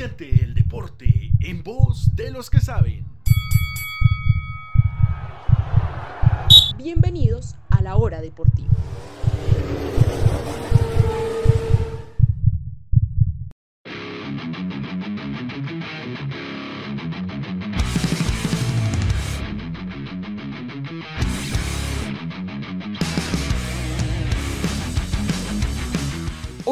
Siente el deporte en voz de los que saben. Bienvenidos a la hora deportiva.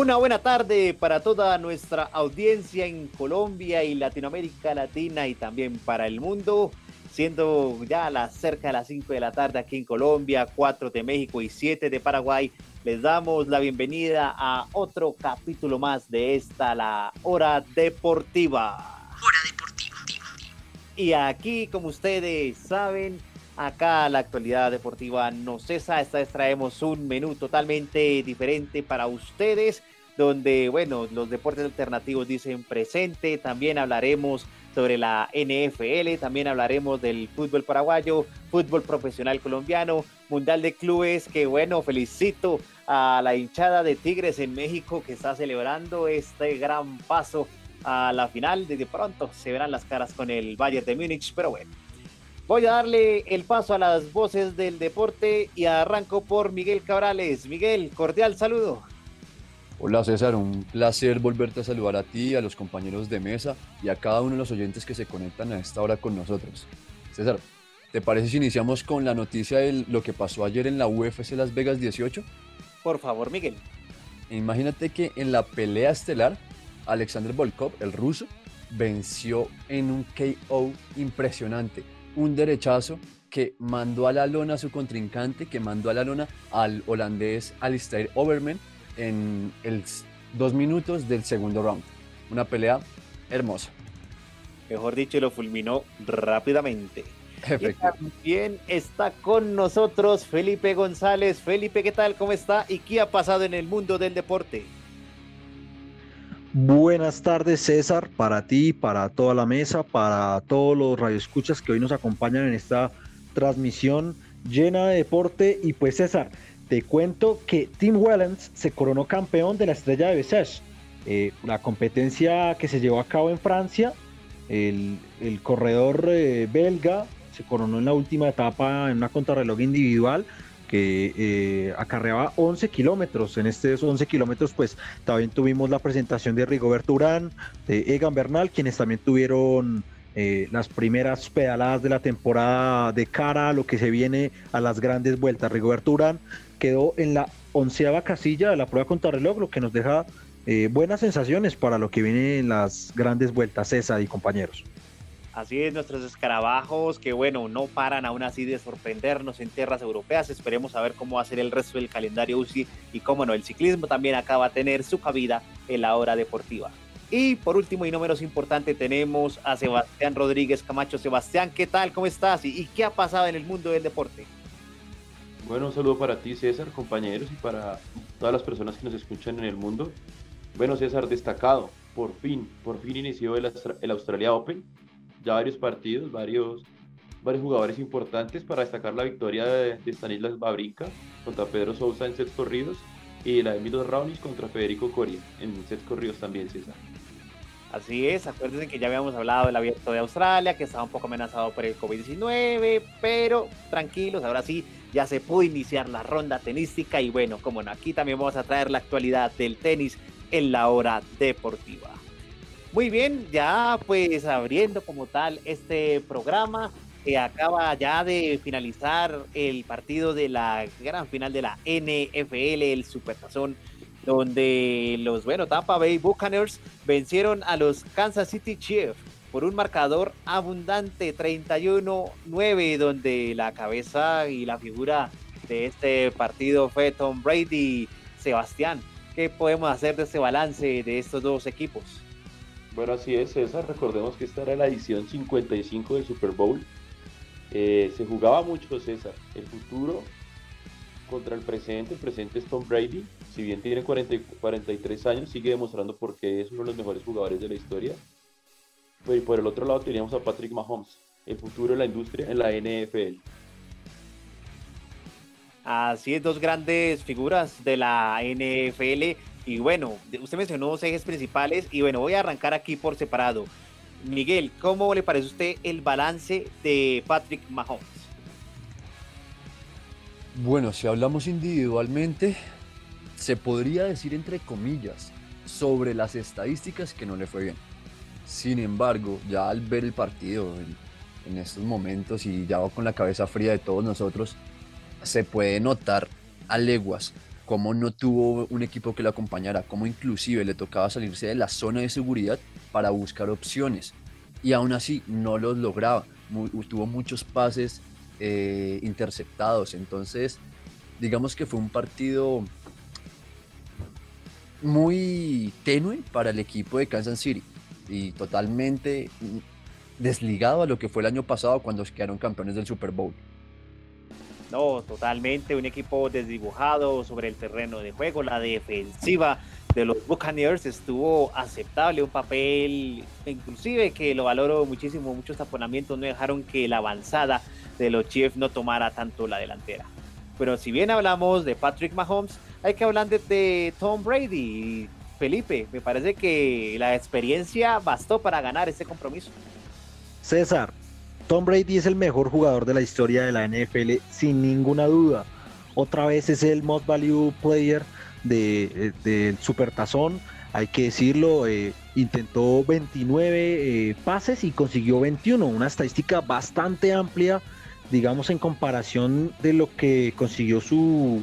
Una buena tarde para toda nuestra audiencia en Colombia y Latinoamérica Latina y también para el mundo, siendo ya las cerca de las 5 de la tarde aquí en Colombia, 4 de México y 7 de Paraguay. Les damos la bienvenida a otro capítulo más de esta, la hora deportiva. Hora deportiva. Y aquí, como ustedes saben, acá la actualidad deportiva no cesa. Esta vez traemos un menú totalmente diferente para ustedes, donde, bueno, los deportes alternativos dicen presente. También hablaremos sobre la NFL, también hablaremos del fútbol paraguayo, fútbol profesional colombiano, mundial de clubes, que bueno, felicito a la hinchada de Tigres en México que está celebrando este gran paso a la final. Desde pronto se verán las caras con el Bayern de Múnich, pero bueno. Voy a darle el paso a las voces del deporte y arranco por Miguel Cabrales. Miguel, cordial saludo. Hola César, un placer volverte a saludar a ti, a los compañeros de mesa y a cada uno de los oyentes que se conectan a esta hora con nosotros. César, ¿te parece si iniciamos con la noticia de lo que pasó ayer en la UFC Las Vegas 18? Por favor, Miguel. Imagínate que en la pelea estelar, Alexander Volkov, el ruso, venció en un KO impresionante, un derechazo que mandó a la lona a su contrincante, que mandó a la lona al holandés Alistair Overman en el dos minutos del segundo round. Una pelea hermosa. Mejor dicho, lo fulminó rápidamente. Y también está con nosotros Felipe González. Felipe, ¿qué tal? ¿Cómo está? ¿Y qué ha pasado en el mundo del deporte? Buenas tardes, César, para ti, para toda la mesa, para todos los radioescuchas que hoy nos acompañan en esta transmisión llena de deporte. Y pues, César, te cuento que Tim Wellens se coronó campeón de la estrella de Bessèges, eh, la competencia que se llevó a cabo en Francia. El, corredor eh, belga se coronó en la última etapa en una contrarreloj individual que eh, acarreaba 11 kilómetros. En estos 11 kilómetros, pues también tuvimos la presentación de Rigoberto Urán, de Egan Bernal, quienes también tuvieron las primeras pedaladas de la temporada de cara a lo que se viene a las grandes vueltas. Rigoberto Urán quedó en la onceava casilla de la prueba contrarreloj, lo que nos deja eh, buenas sensaciones para lo que viene en las grandes vueltas, César y compañeros. Así es, nuestros escarabajos que bueno, no paran aún así de sorprendernos en tierras europeas. Esperemos a ver cómo va a ser el resto del calendario UCI y cómo no, el ciclismo también acaba a tener su cabida en la hora deportiva. Y por último y no menos importante tenemos a Sebastián Rodríguez Camacho. Sebastián, ¿qué tal? ¿Cómo estás? ¿Y, qué ha pasado en el mundo del deporte? Bueno, un saludo para ti César, compañeros y para todas las personas que nos escuchan en el mundo. Bueno César, destacado, por fin, por fin inició el, Australia Open ya varios partidos, varios, varios jugadores importantes para destacar la victoria de, Stanislas Babrinka contra Pedro Sousa en sets corridos y la de Milos Raonic contra Federico Coria en sets corridos también, César. Así es, acuérdense que ya habíamos hablado del abierto de Australia, que estaba un poco amenazado por el COVID-19, pero tranquilos, ahora sí, ya se pudo iniciar la ronda tenística y bueno, como no, aquí también vamos a traer la actualidad del tenis en la hora deportiva. Muy bien, ya pues abriendo como tal este programa que acaba ya de finalizar el partido de la gran final de la NFL, el Supertazón, donde los, bueno, Tampa Bay Buccaneers vencieron a los Kansas City Chiefs por un marcador abundante 31-9, donde la cabeza y la figura de este partido fue Tom Brady. Sebastián, ¿qué podemos hacer de este balance de estos dos equipos? Bueno, así es, César. Recordemos que esta era la edición 55 del Super Bowl. Eh, se jugaba mucho, César. El futuro contra el presente. El presente es Tom Brady. Si bien tiene 40, 43 años, sigue demostrando por qué es uno de los mejores jugadores de la historia. Pues, y por el otro lado teníamos a Patrick Mahomes. El futuro de la industria en la NFL. Así es, dos grandes figuras de la NFL Y bueno, usted mencionó dos ejes principales y bueno, voy a arrancar aquí por separado. Miguel, ¿cómo le parece a usted el balance de Patrick Mahomes? Bueno, si hablamos individualmente, se podría decir entre comillas sobre las estadísticas que no le fue bien. Sin embargo, ya al ver el partido en, estos momentos y ya con la cabeza fría de todos nosotros, se puede notar a leguas cómo no tuvo un equipo que lo acompañara, cómo inclusive le tocaba salirse de la zona de seguridad para buscar opciones. Y aún así no los lograba. tuvo muchos pases eh, interceptados. Entonces, digamos que fue un partido muy tenue para el equipo de Kansas City y totalmente desligado a lo que fue el año pasado cuando quedaron campeones del Super Bowl. No, totalmente, un equipo desdibujado sobre el terreno de juego, la defensiva de los Buccaneers estuvo aceptable, un papel inclusive que lo valoro muchísimo, muchos taponamientos no dejaron que la avanzada de los Chiefs no tomara tanto la delantera. Pero si bien hablamos de Patrick Mahomes, hay que hablar de, de Tom Brady. Felipe, me parece que la experiencia bastó para ganar este compromiso. César, Tom Brady es el mejor jugador de la historia de la NFL, sin ninguna duda. Otra vez es el most value player del de, Supertazón. Hay que decirlo, eh, intentó 29 eh, pases y consiguió 21, una estadística bastante amplia, digamos, en comparación de lo que consiguió su,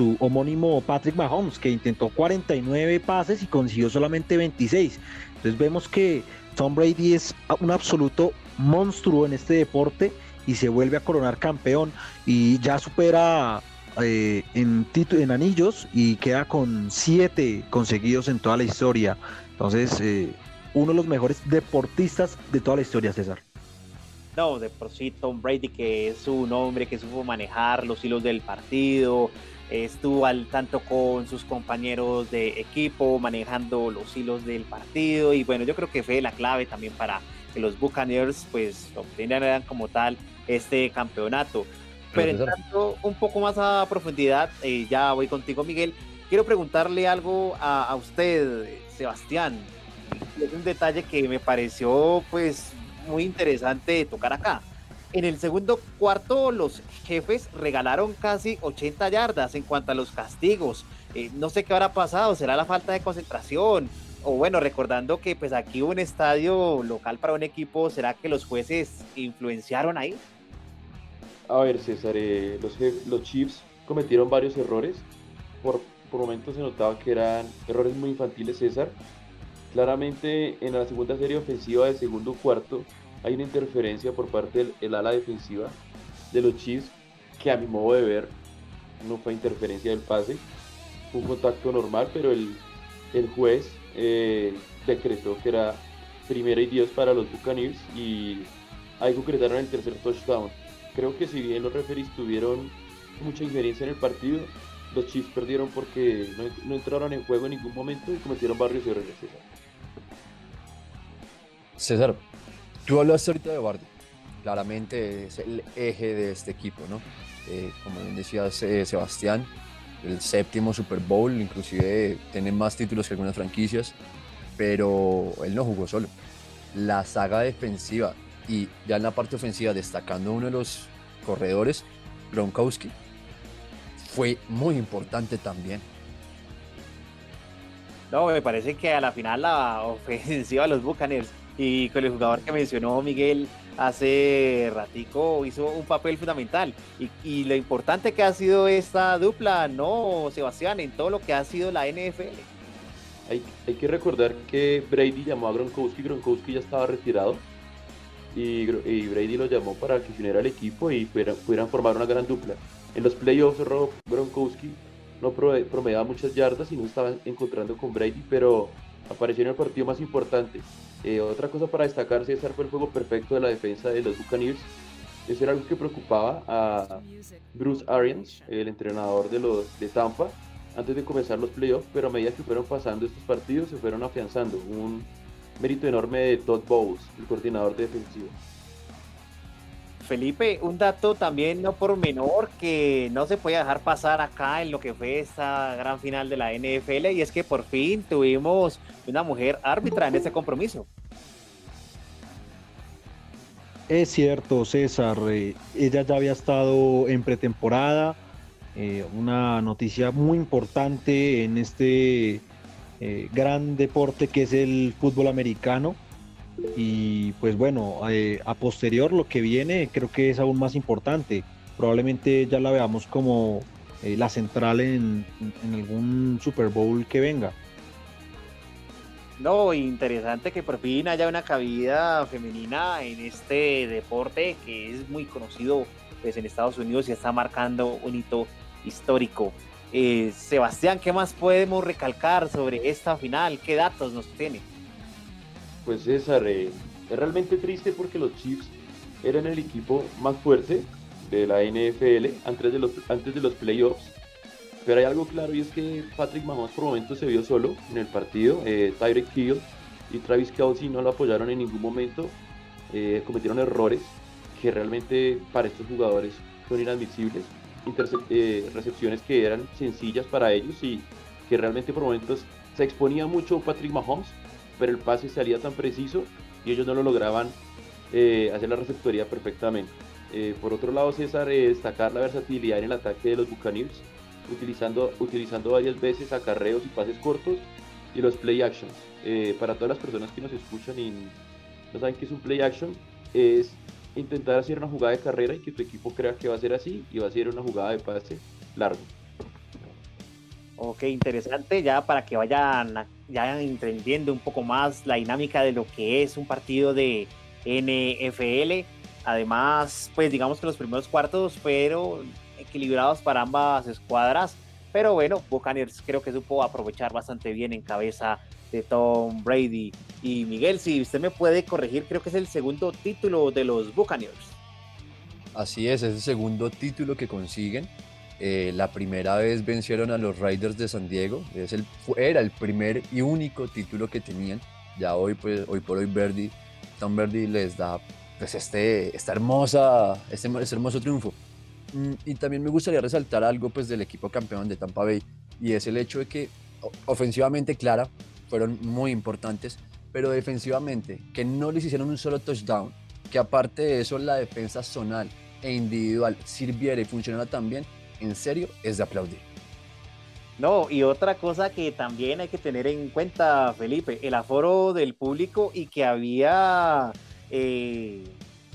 su homónimo Patrick Mahomes, que intentó 49 pases y consiguió solamente 26. Entonces vemos que Tom Brady es un absoluto monstruo en este deporte y se vuelve a coronar campeón y ya supera eh, en, en anillos y queda con siete conseguidos en toda la historia. Entonces, eh, uno de los mejores deportistas de toda la historia, César. No, de por sí Tom Brady, que es un hombre que supo manejar los hilos del partido, estuvo al tanto con sus compañeros de equipo, manejando los hilos del partido y bueno, yo creo que fue la clave también para que los Buccaneers pues obtenieran como tal este campeonato. Pero entrando un poco más a profundidad, eh, ya voy contigo Miguel, quiero preguntarle algo a, a usted, Sebastián. Es un detalle que me pareció pues muy interesante tocar acá. En el segundo cuarto, los jefes regalaron casi 80 yardas en cuanto a los castigos. Eh, no sé qué habrá pasado, será la falta de concentración. O bueno, recordando que pues aquí un estadio local para un equipo, ¿será que los jueces influenciaron ahí? A ver, César, eh, los, los Chiefs cometieron varios errores. Por momentos se notaba que eran errores muy infantiles, César. Claramente en la segunda serie ofensiva del segundo cuarto hay una interferencia por parte del ala defensiva de los Chiefs que a mi modo de ver no fue interferencia del pase, fue un contacto normal, pero el, el juez eh, decretó que era primera y diez para los Buccaneers y ahí concretaron el tercer touchdown. Creo que si bien los referees tuvieron mucha injerencia en el partido, los Chiefs perdieron porque no, entraron en juego en ningún momento y cometieron varios errores. César, Tú hablaste ahorita de Bardi. Claramente es el eje de este equipo, ¿no? Eh, como bien decía Sebastián, el séptimo Super Bowl, inclusive tiene más títulos que algunas franquicias, pero él no jugó solo. La saga defensiva y ya en la parte ofensiva, destacando uno de los corredores, Gronkowski, fue muy importante también. No, me parece que a la final la ofensiva de los Buccaneers y con el jugador que mencionó Miguel hace ratico hizo un papel fundamental y, lo importante que ha sido esta dupla, ¿no, Sebastián? En todo lo que ha sido la NFL. Hay, que recordar que Brady llamó a Gronkowski, Gronkowski ya estaba retirado y, Brady lo llamó para que se uniera al equipo y pudieran, formar una gran dupla. En los playoffs Rob Gronkowski no promediaba muchas yardas y no estaba encontrando con Brady, pero apareció en el partido más importante eh, otra cosa para destacar, César, fue el juego perfecto de la defensa de los Buccaneers. Eso era algo que preocupaba a Bruce Arians, el entrenador de, los, de Tampa, antes de comenzar los playoffs, pero a medida que fueron pasando estos partidos se fueron afianzando. Un mérito enorme de Todd Bowles, el coordinador defensivo. Felipe, un dato también no por menor que no se puede dejar pasar acá en lo que fue esta gran final de la NFL y es que por fin tuvimos una mujer árbitra en este compromiso. Es cierto, César. eh, ella ya había estado en pretemporada. eh, una noticia muy importante en este eh, gran deporte que es el fútbol americano. Y pues bueno, eh, a posterior lo que viene creo que es aún más importante. Probablemente ya la veamos como eh, la central en, algún Super Bowl que venga. No, interesante que por fin haya una cabida femenina en este deporte que es muy conocido pues, en Estados Unidos y está marcando un hito histórico. Eh, Sebastián, ¿qué más podemos recalcar sobre esta final? ¿Qué datos nos tiene? Pues César, es realmente triste porque los Chiefs eran el equipo más fuerte de la NFL antes de los, antes de los playoffs. Pero hay algo claro y es que Patrick Mahomes por momentos se vio solo en el partido. Eh, Tyreek Hill y Travis Kelsey no lo apoyaron en ningún momento. Eh, cometieron errores que realmente para estos jugadores son inadmisibles. Eh, recepciones que eran sencillas para ellos y que realmente por momentos se exponía mucho Patrick Mahomes, pero el pase salía tan preciso y ellos no lo lograban eh, hacer la receptoría perfectamente. Eh, por otro lado, César, eh, destacar la versatilidad en el ataque de los Buccaneers, utilizando, utilizando varias veces acarreos y pases cortos y los play actions. Para todas las personas que nos escuchan y no saben qué es un play action, es intentar hacer una jugada de carrera y que tu equipo crea que va a ser así y va a ser una jugada de pase largo. Ok, interesante, ya para que vayan ya entendiendo un poco más la dinámica de lo que es un partido de NFL. Además, pues digamos que los primeros cuartos fueron equilibrados para ambas escuadras, pero bueno, Buccaneers creo que supo aprovechar bastante bien en cabeza de Tom Brady. Y Miguel, si usted me puede corregir, creo que es el segundo título de los Buccaneers. Así es, es el segundo título que consiguen. Eh, la primera vez vencieron a los Raiders de San Diego. Es el, era el primer y único título que tenían. Ya hoy, pues, hoy por hoy, Verdi, Tom Verdi les da pues, este, esta hermosa, este, este hermoso triunfo. Mm, Y también me gustaría resaltar algo pues, del equipo campeón de Tampa Bay y es el hecho de que ofensivamente, Clara, fueron muy importantes, pero defensivamente, que no les hicieron un solo touchdown, que aparte de eso la defensa zonal e individual sirviera y funcionara tan bien, en serio es de aplaudir. No, y otra cosa que también hay que tener en cuenta, Felipe, el aforo del público y que había eh,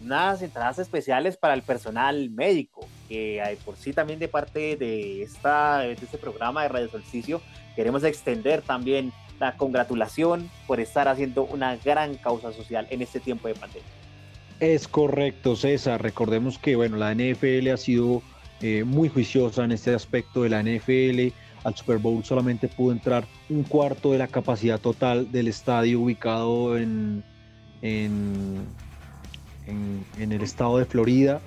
unas entradas especiales para el personal médico, que hay por sí también de parte de, esta, de este programa de Radio Solsticio queremos extender también la congratulación por estar haciendo una gran causa social en este tiempo de pandemia. Es correcto, César. Recordemos que bueno, la NFL ha sido eh, muy juiciosa en este aspecto de la NFL. Al Super Bowl solamente pudo entrar un cuarto de la capacidad total del estadio ubicado en, en, en- en el estado de Florida.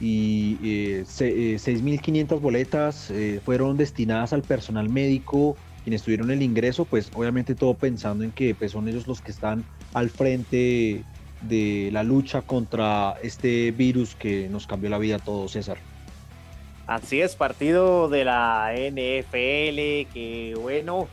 Y eh, se- eh, 6.500 boletas eh, fueron destinadas al personal médico, quienes tuvieron el ingreso, pues obviamente todo pensando en que pues, son ellos los que están al frente de la lucha contra este virus que nos cambió la vida a todos, César. Así es, partido de la NFL, que bueno,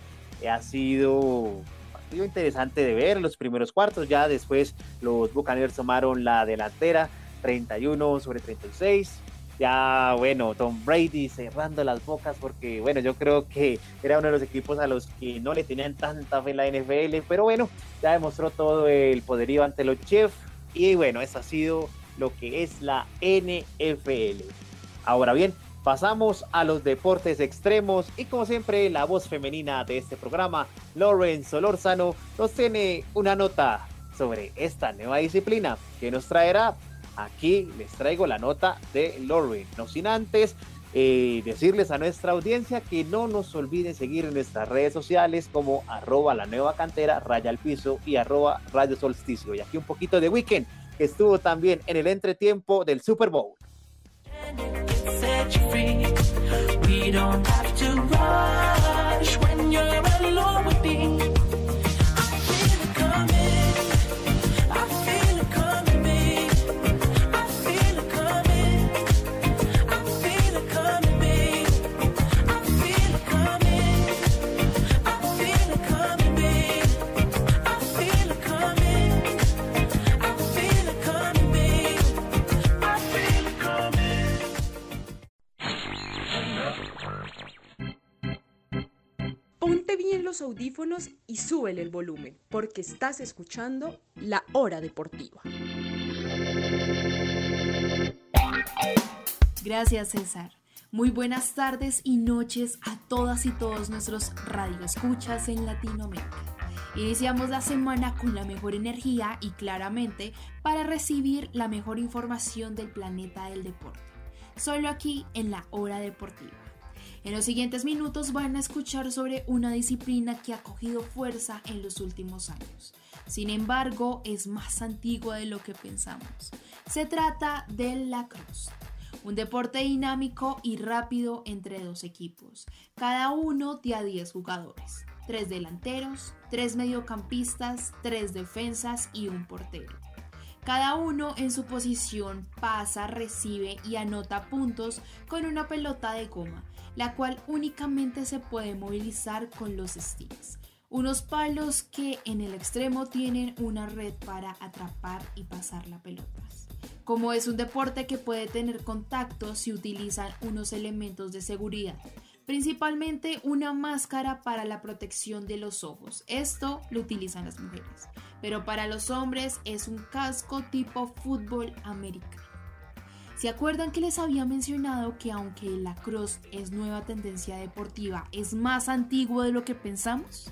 ha sido un partido interesante de ver los primeros cuartos, ya después los Buccaneers tomaron la delantera, 31 sobre 36, ya bueno, Tom Brady cerrando las bocas porque bueno, yo creo que era uno de los equipos a los que no le tenían tanta fe en la NFL, pero bueno, ya demostró todo el poderío ante los Chiefs y bueno, eso ha sido lo que es la NFL. Ahora bien, pasamos a los deportes extremos y como siempre la voz femenina de este programa, Lauren Solórzano, nos tiene una nota sobre esta nueva disciplina que nos traerá. Aquí les traigo la nota de Lauren, no sin antes eh, decirles a nuestra audiencia que no nos olviden seguir en nuestras redes sociales como arroba la nueva cantera, raya al piso y arroba radio solsticio. Y aquí un poquito de weekend que estuvo también en el entretiempo del Super Bowl. Don't have to rush when you're alone with me. Los audífonos y súbele el volumen, porque estás escuchando La Hora Deportiva. Gracias, César. Muy buenas tardes y noches a todas y todos nuestros radioescuchas en Latinoamérica. Iniciamos la semana con la mejor energía y claramente para recibir la mejor información del planeta del deporte. Solo aquí en la hora deportiva. En los siguientes minutos van a escuchar sobre una disciplina que ha cogido fuerza en los últimos años. Sin embargo, es más antigua de lo que pensamos. Se trata del lacrosse un deporte dinámico y rápido entre dos equipos, cada uno de a 10 jugadores, tres delanteros, tres mediocampistas, tres defensas y un portero. Cada uno en su posición pasa, recibe y anota puntos con una pelota de goma, la cual únicamente se puede movilizar con los sticks, unos palos que en el extremo tienen una red para atrapar y pasar la pelota. Como es un deporte que puede tener contacto, se utilizan unos elementos de seguridad, principalmente una máscara para la protección de los ojos. Esto lo utilizan las mujeres, pero para los hombres es un casco tipo fútbol americano. ¿Se acuerdan que les había mencionado que aunque el lacrosse es nueva tendencia deportiva, es más antiguo de lo que pensamos?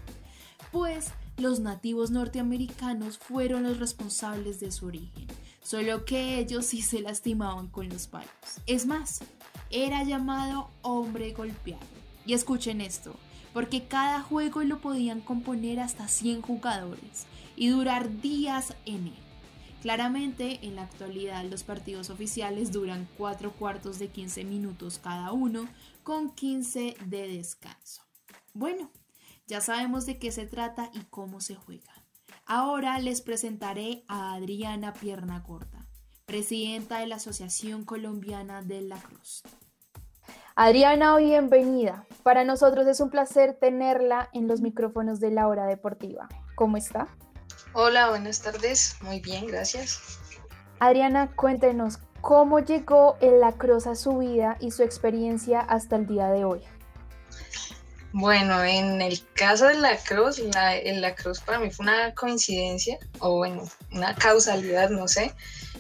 Pues los nativos norteamericanos fueron los responsables de su origen solo que ellos sí se lastimaban con los palos. Es más, era llamado hombre golpeado. Y escuchen esto, porque cada juego lo podían componer hasta 100 jugadores y durar días en él. Claramente, en la actualidad los partidos oficiales duran 4 cuartos de 15 minutos cada uno, con 15 de descanso. Bueno, ya sabemos de qué se trata y cómo se juega. Ahora les presentaré a Adriana Pierna Corta, presidenta de la Asociación Colombiana de la Cruz. Adriana, bienvenida. Para nosotros es un placer tenerla en los micrófonos de la hora deportiva. ¿Cómo está? Hola, buenas tardes. Muy bien, gracias. Adriana, cuéntenos cómo llegó el lacrosse a su vida y su experiencia hasta el día de hoy. Bueno, en el caso de la cruz, la, la cruz para mí fue una coincidencia o bueno, una causalidad, no sé.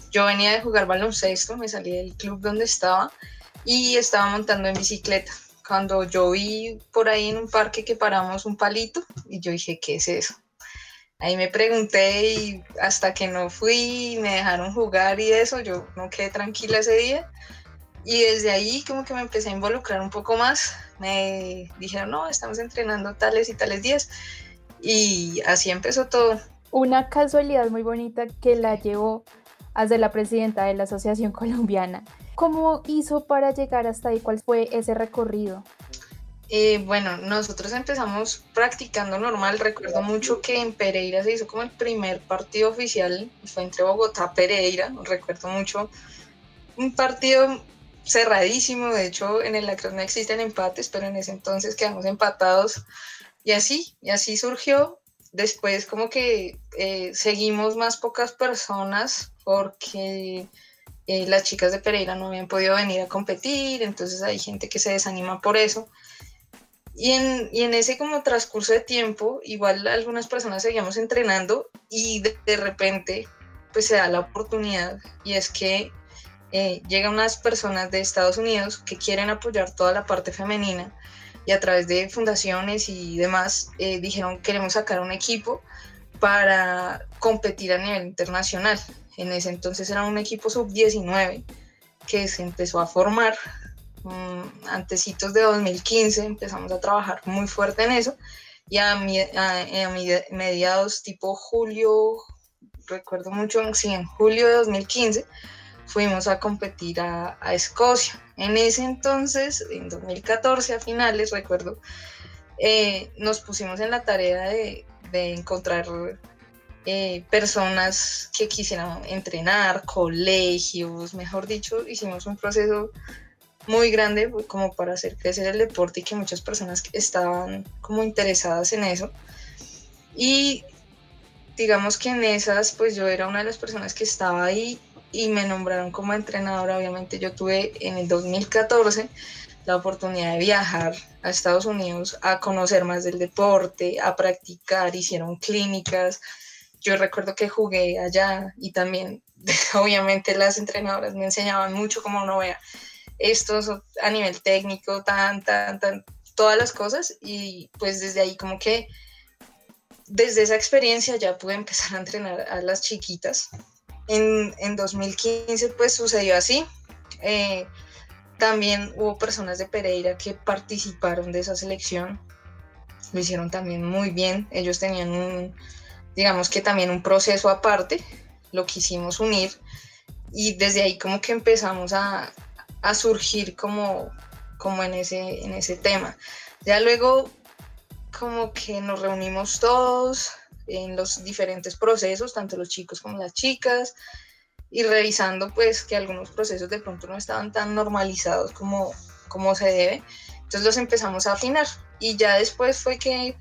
Yo venía de jugar baloncesto, me salí del club donde estaba y estaba montando en bicicleta. Cuando yo vi por ahí en un parque que paramos un palito y yo dije, ¿qué es eso? Ahí me pregunté y hasta que no fui, me dejaron jugar y eso, yo no quedé tranquila ese día. Y desde ahí como que me empecé a involucrar un poco más me dijeron, no, estamos entrenando tales y tales días. Y así empezó todo. Una casualidad muy bonita que la llevó a ser la presidenta de la Asociación Colombiana. ¿Cómo hizo para llegar hasta ahí? ¿Cuál fue ese recorrido? Eh, bueno, nosotros empezamos practicando normal. Recuerdo mucho que en Pereira se hizo como el primer partido oficial, fue entre Bogotá y Pereira. Recuerdo mucho un partido cerradísimo. De hecho, en el lacrosse no existen empates, pero en ese entonces quedamos empatados. Y así, y así surgió. Después como que eh, seguimos más pocas personas porque eh, las chicas de Pereira no habían podido venir a competir, entonces hay gente que se desanima por eso. Y en, y en ese como transcurso de tiempo, igual algunas personas seguíamos entrenando y de, repente pues se da la oportunidad y es que eh, llegan unas personas de Estados Unidos que quieren apoyar toda la parte femenina y a través de fundaciones y demás eh, dijeron queremos sacar un equipo para competir a nivel internacional. En ese entonces era un equipo sub-19 que se empezó a formar. Um, antecitos de 2015 empezamos a trabajar muy fuerte en eso y a, a, mediados tipo julio, recuerdo mucho, sí, en julio de 2015 fuimos a competir a, Escocia. En ese entonces, en 2014 a finales, recuerdo, eh, nos pusimos en la tarea de, encontrar eh, personas que quisieran entrenar, colegios, mejor dicho, hicimos un proceso muy grande como para hacer crecer el deporte y que muchas personas estaban como interesadas en eso. Y digamos que en esas, pues yo era una de las personas que estaba ahí y me nombraron como entrenadora. Obviamente yo tuve en el 2014, la oportunidad de viajar a Estados Unidos a conocer más del deporte, a practicar, hicieron clínicas. Yo recuerdo que jugué allá y también, obviamente, las entrenadoras me enseñaban mucho como no vea esto a nivel técnico, tan, tan, tan, todas las cosas. Y pues desde ahí como que, desde esa experiencia ya pude empezar a entrenar a las chiquitas. En, en 2015 pues sucedió así. Eh, también hubo personas de Pereira que participaron de esa selección. Lo hicieron también muy bien. Ellos tenían un, digamos que también un proceso aparte. Lo quisimos unir. Y desde ahí como que empezamos a, a surgir como, como en, ese, en ese tema. Ya luego como que nos reunimos todos en los diferentes procesos, tanto los chicos como las chicas, y revisando pues que algunos procesos de pronto no estaban tan normalizados como, como se debe. Entonces los empezamos a afinar y ya después fue que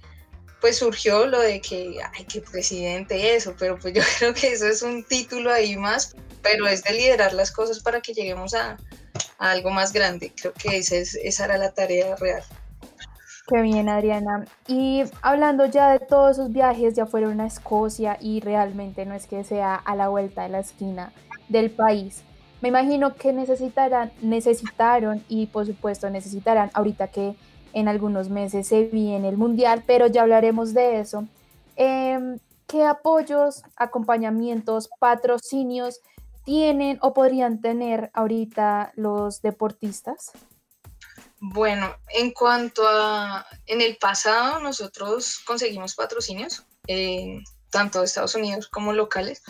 pues surgió lo de que, ay, qué presidente eso, pero pues yo creo que eso es un título ahí más, pero es de liderar las cosas para que lleguemos a, a algo más grande. Creo que esa, es, esa era la tarea real. Qué bien, Adriana. Y hablando ya de todos esos viajes, ya fueron a Escocia y realmente no es que sea a la vuelta de la esquina del país. Me imagino que necesitarán, necesitaron y por supuesto necesitarán ahorita que en algunos meses se viene el mundial, pero ya hablaremos de eso. Em, ¿Qué apoyos, acompañamientos, patrocinios tienen o podrían tener ahorita los deportistas? Bueno, en cuanto a, en el pasado nosotros conseguimos patrocinios, eh, tanto de Estados Unidos como locales,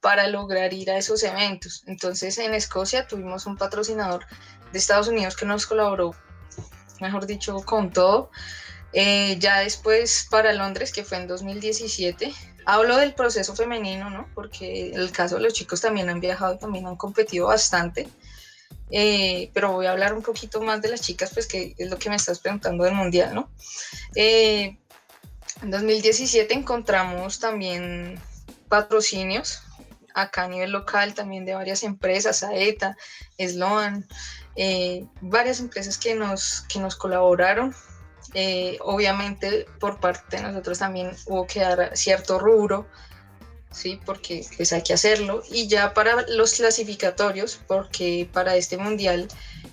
para lograr ir a esos eventos. Entonces en Escocia tuvimos un patrocinador de Estados Unidos que nos colaboró, mejor dicho, con todo. Eh, ya después para Londres, que fue en 2017, hablo del proceso femenino, ¿no? Porque el caso de los chicos también han viajado y también han competido bastante. Eh, pero voy a hablar un poquito más de las chicas, pues que es lo que me estás preguntando del mundial, ¿no? Eh, en 2017 encontramos también patrocinios acá a nivel local también de varias empresas, Saeta, Sloan, eh, varias empresas que nos, que nos colaboraron. Obviamente por parte de nosotros también hubo que dar cierto rubro ¿sí? Porque pues hay que hacerlo. Y ya para los clasificatorios, porque para este mundial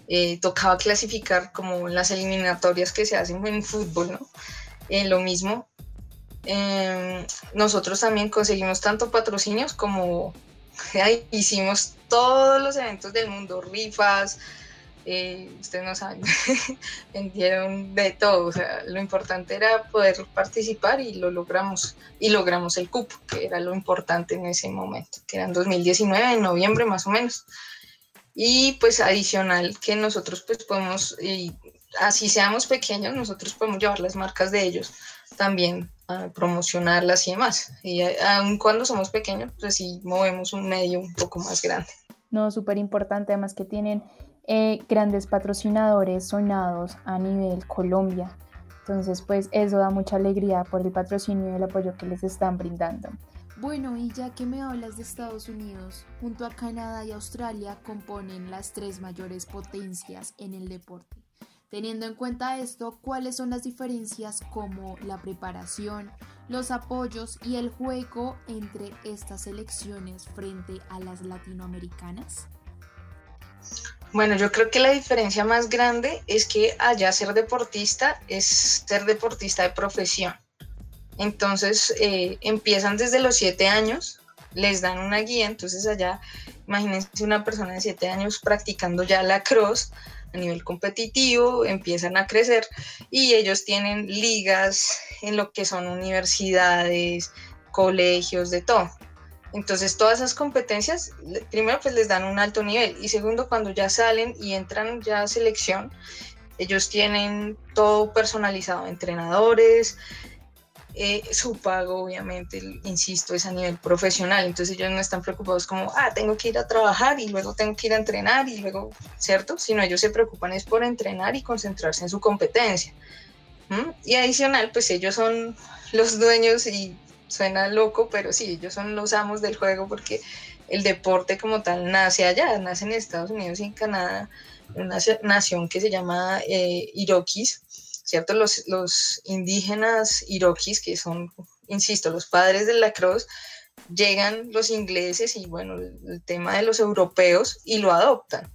eh, tocaba clasificar como las eliminatorias que se hacen en fútbol, ¿no? Eh, lo mismo. Em, nosotros también conseguimos tanto patrocinios como hicimos todos los eventos del mundo, rifas, eh, ustedes no saben, vendieron de todo, o sea, lo importante era poder participar y lo logramos, y logramos el cupo, que era lo importante en ese momento, que era en 2019, en noviembre más o menos. Y pues adicional que nosotros pues podemos, y así seamos pequeños, nosotros podemos llevar las marcas de ellos también a promocionarlas y demás. Y aun cuando somos pequeños, pues sí movemos un medio un poco más grande. No, súper importante, además que tienen eh, grandes patrocinadores sonados a nivel Colombia. Entonces, pues eso da mucha alegría por el patrocinio y el apoyo que les están brindando. Bueno, y ya que me hablas de Estados Unidos, junto a Canadá y Australia componen las tres mayores potencias en el deporte. Teniendo en cuenta esto, ¿cuáles son las diferencias como la preparación, los apoyos y el juego entre estas selecciones frente a las latinoamericanas? Bueno, yo creo que la diferencia más grande es que allá ser deportista es ser deportista de profesión. Entonces eh, empiezan desde los siete años, les dan una guía, entonces allá imagínense una persona de siete años practicando ya la cross a nivel competitivo, empiezan a crecer y ellos tienen ligas en lo que son universidades, colegios, de todo. Entonces todas esas competencias, primero pues les dan un alto nivel y segundo cuando ya salen y entran ya a selección, ellos tienen todo personalizado, entrenadores, eh, su pago obviamente, insisto, es a nivel profesional, entonces ellos no están preocupados como, ah, tengo que ir a trabajar y luego tengo que ir a entrenar y luego, ¿cierto? Sino ellos se preocupan es por entrenar y concentrarse en su competencia. Y adicional, pues ellos son los dueños y suena loco, pero sí, ellos son los amos del juego porque el deporte como tal nace allá, nace en Estados Unidos y en Canadá, una nación que se llama eh, Iroquis, ¿cierto? Los, los indígenas Iroquis, que son, insisto, los padres del lacrosse, llegan los ingleses y bueno, el tema de los europeos y lo adoptan,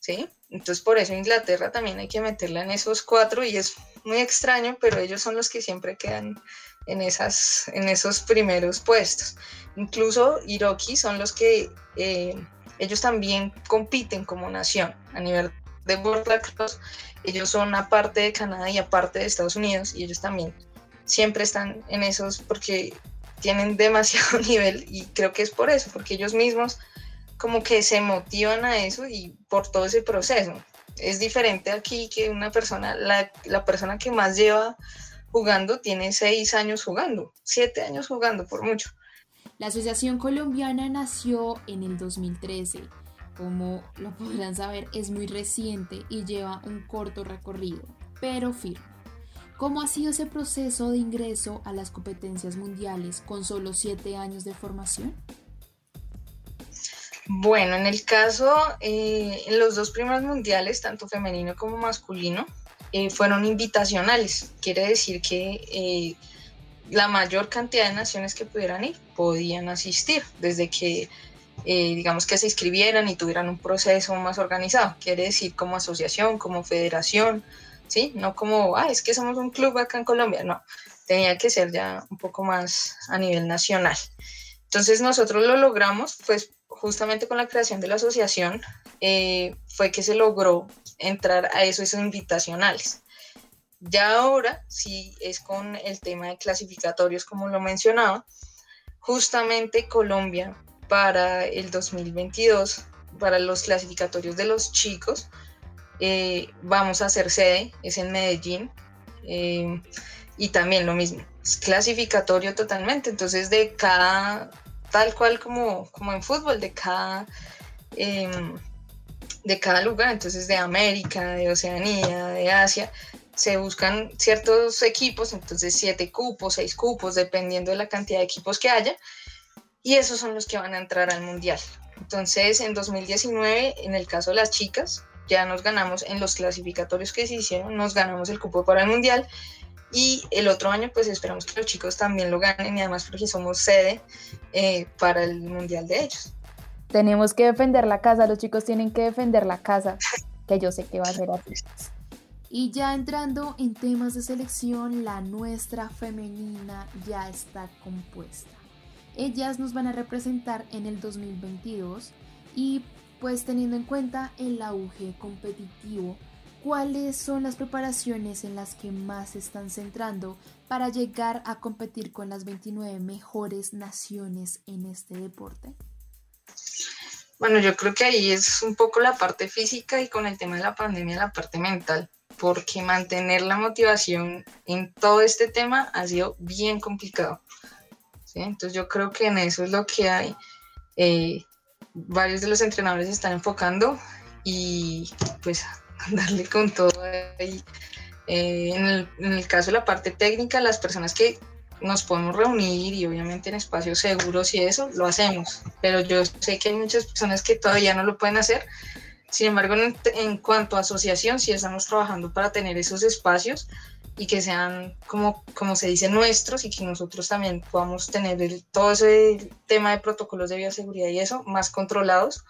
¿sí? Entonces por eso Inglaterra también hay que meterla en esos cuatro y es muy extraño, pero ellos son los que siempre quedan en, esas, en esos primeros puestos. Incluso Iroquis son los que eh, ellos también compiten como nación a nivel de World Lacrosse. Ellos son aparte de Canadá y aparte de Estados Unidos y ellos también siempre están en esos porque tienen demasiado nivel y creo que es por eso, porque ellos mismos como que se motivan a eso y por todo ese proceso. Es diferente aquí que una persona, la, la persona que más lleva jugando tiene seis años jugando, siete años jugando por mucho. La Asociación Colombiana nació en el 2013. Como lo podrán saber, es muy reciente y lleva un corto recorrido, pero firme. ¿Cómo ha sido ese proceso de ingreso a las competencias mundiales con solo siete años de formación? Bueno, en el caso, eh, en los dos primeros mundiales, tanto femenino como masculino, eh, fueron invitacionales. Quiere decir que eh, la mayor cantidad de naciones que pudieran ir podían asistir, desde que, eh, digamos, que se inscribieran y tuvieran un proceso más organizado. Quiere decir como asociación, como federación, ¿sí? No como, ah, es que somos un club acá en Colombia, no. Tenía que ser ya un poco más a nivel nacional. Entonces nosotros lo logramos, pues justamente con la creación de la asociación, fue que se logró entrar a esos invitacionales. Ya ahora, sí es con el tema de clasificatorios, como lo mencionaba, justamente Colombia para el 2022, para los clasificatorios de los chicos, eh, vamos a hacer sede, es en Medellín, eh, y también lo mismo, es clasificatorio totalmente, entonces de cada, tal cual como, como en fútbol, de cada, eh, de cada lugar, entonces de América, de Oceanía, de Asia, se buscan ciertos equipos, entonces siete cupos, seis cupos, dependiendo de la cantidad de equipos que haya, y esos son los que van a entrar al mundial. Entonces, en 2019, en el caso de las chicas, ya nos ganamos en los clasificatorios que se hicieron, nos ganamos el cupo para el mundial, y el otro año, pues esperamos que los chicos también lo ganen, y además porque somos sede eh, para el mundial de ellos. Tenemos que defender la casa, los chicos tienen que defender la casa, que yo sé que va a ser así. Y ya entrando en temas de selección, la nuestra femenina ya está compuesta. Ellas nos van a representar en el 2022 y pues teniendo en cuenta el auge competitivo, ¿cuáles son las preparaciones en las que más se están centrando para llegar a competir con las 29 mejores naciones en este deporte? Bueno, yo creo que ahí es un poco la parte física y con el tema de la pandemia la parte mental, porque mantener la motivación en todo este tema ha sido bien complicado. Entonces yo creo que en eso es lo que hay. eh, varios de los entrenadores están enfocando y pues darle con todo ahí. Eh, en, el, en el caso de la parte técnica, las personas que nos podemos reunir y obviamente en espacios seguros y eso, lo hacemos. Pero yo sé que hay muchas personas que todavía no lo pueden hacer. Sin embargo, en, en cuanto a asociación, sí estamos trabajando para tener esos espacios y que sean, como, como se dice, nuestros y que nosotros también podamos tener el- todo ese tema de protocolos de bioseguridad y eso más controlados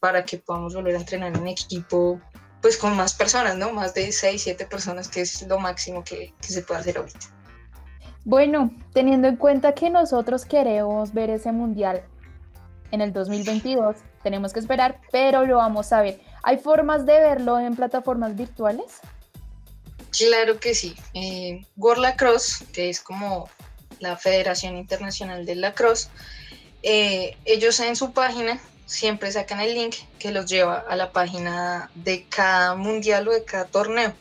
para que podamos volver a entrenar en equipo pues con más personas, ¿no? Más de 6, 7 personas, que es lo máximo que, que se puede hacer ahorita. Bueno, teniendo en cuenta que nosotros queremos ver ese mundial en el 2022, tenemos que esperar, pero lo vamos a ver. ¿Hay formas de verlo en plataformas virtuales? Claro que sí. Eh, World Lacrosse, que es como la Federación Internacional del Lacrosse, eh, ellos en su página siempre sacan el link que los lleva a la página de cada mundial o de cada torneo.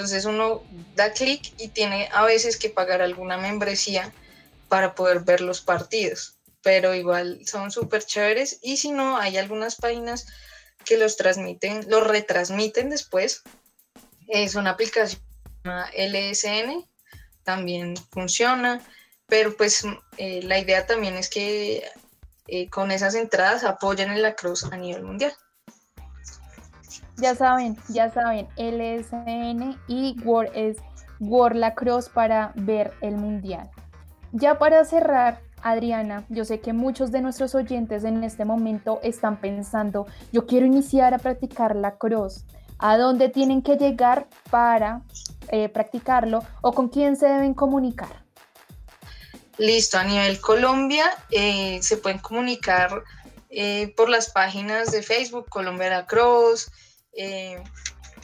Entonces uno da clic y tiene a veces que pagar alguna membresía para poder ver los partidos, pero igual son súper chéveres y si no, hay algunas páginas que los transmiten, los retransmiten después. Es una aplicación LSN, también funciona, pero pues eh, la idea también es que eh, con esas entradas apoyen el lacrosse a nivel mundial. Ya saben, ya saben, LSN y World es World Lacrosse para ver el mundial. Ya para cerrar, Adriana, yo sé que muchos de nuestros oyentes en este momento están pensando, yo quiero iniciar a practicar lacrosse. ¿A dónde tienen que llegar para eh, practicarlo o con quién se deben comunicar? Listo, a nivel Colombia eh, se pueden comunicar eh, por las páginas de Facebook, Colombia Lacrosse, eh,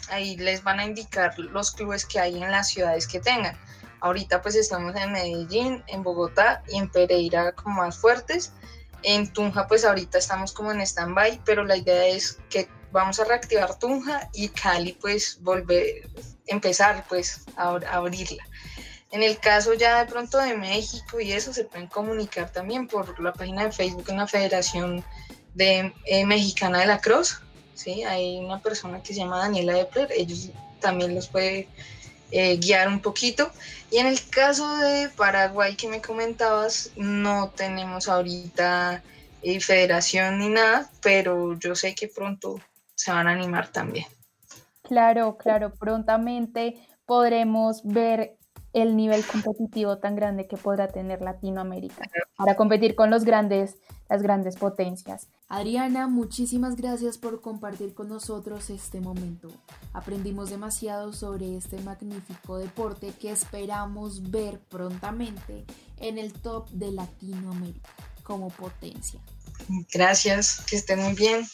ahí les van a indicar los clubes que hay en las ciudades que tengan. Ahorita pues estamos en Medellín, en Bogotá y en Pereira como más fuertes. En Tunja pues ahorita estamos como en stand-by, pero la idea es que vamos a reactivar Tunja y Cali pues volver, empezar pues a, a abrirla. En el caso ya de pronto de México y eso se pueden comunicar también por la página de Facebook en la Federación de, eh, Mexicana de la Cruz. ¿Sí? Hay una persona que se llama Daniela Epler, ellos también los puede eh, guiar un poquito. Y en el caso de Paraguay que me comentabas, no tenemos ahorita eh, federación ni nada, pero yo sé que pronto se van a animar también. Claro, claro, prontamente podremos ver el nivel competitivo tan grande que podrá tener Latinoamérica para competir con los grandes, las grandes potencias. Adriana, muchísimas gracias por compartir con nosotros este momento. Aprendimos demasiado sobre este magnífico deporte que esperamos ver prontamente en el top de Latinoamérica como potencia. Gracias, que estén muy bien.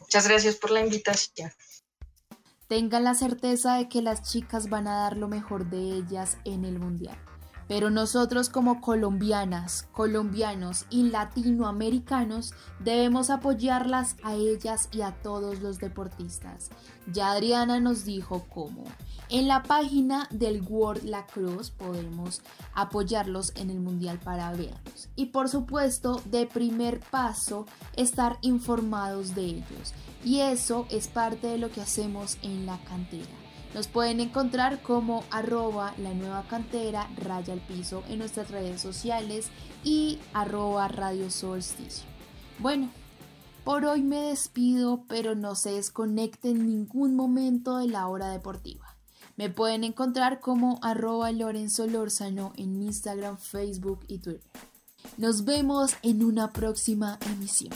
Muchas gracias por la invitación. Tengan la certeza de que las chicas van a dar lo mejor de ellas en el Mundial. Pero nosotros como colombianas, colombianos y latinoamericanos debemos apoyarlas a ellas y a todos los deportistas. Ya Adriana nos dijo cómo. En la página del World Lacrosse podemos apoyarlos en el Mundial para verlos. Y por supuesto, de primer paso, estar informados de ellos. Y eso es parte de lo que hacemos en la cantera. Nos pueden encontrar como arroba la nueva cantera, raya al piso en nuestras redes sociales y arroba radio solsticio. Bueno, por hoy me despido, pero no se desconecten en ningún momento de la hora deportiva. Me pueden encontrar como arroba Lorenzo Lórzano en Instagram, Facebook y Twitter. Nos vemos en una próxima emisión.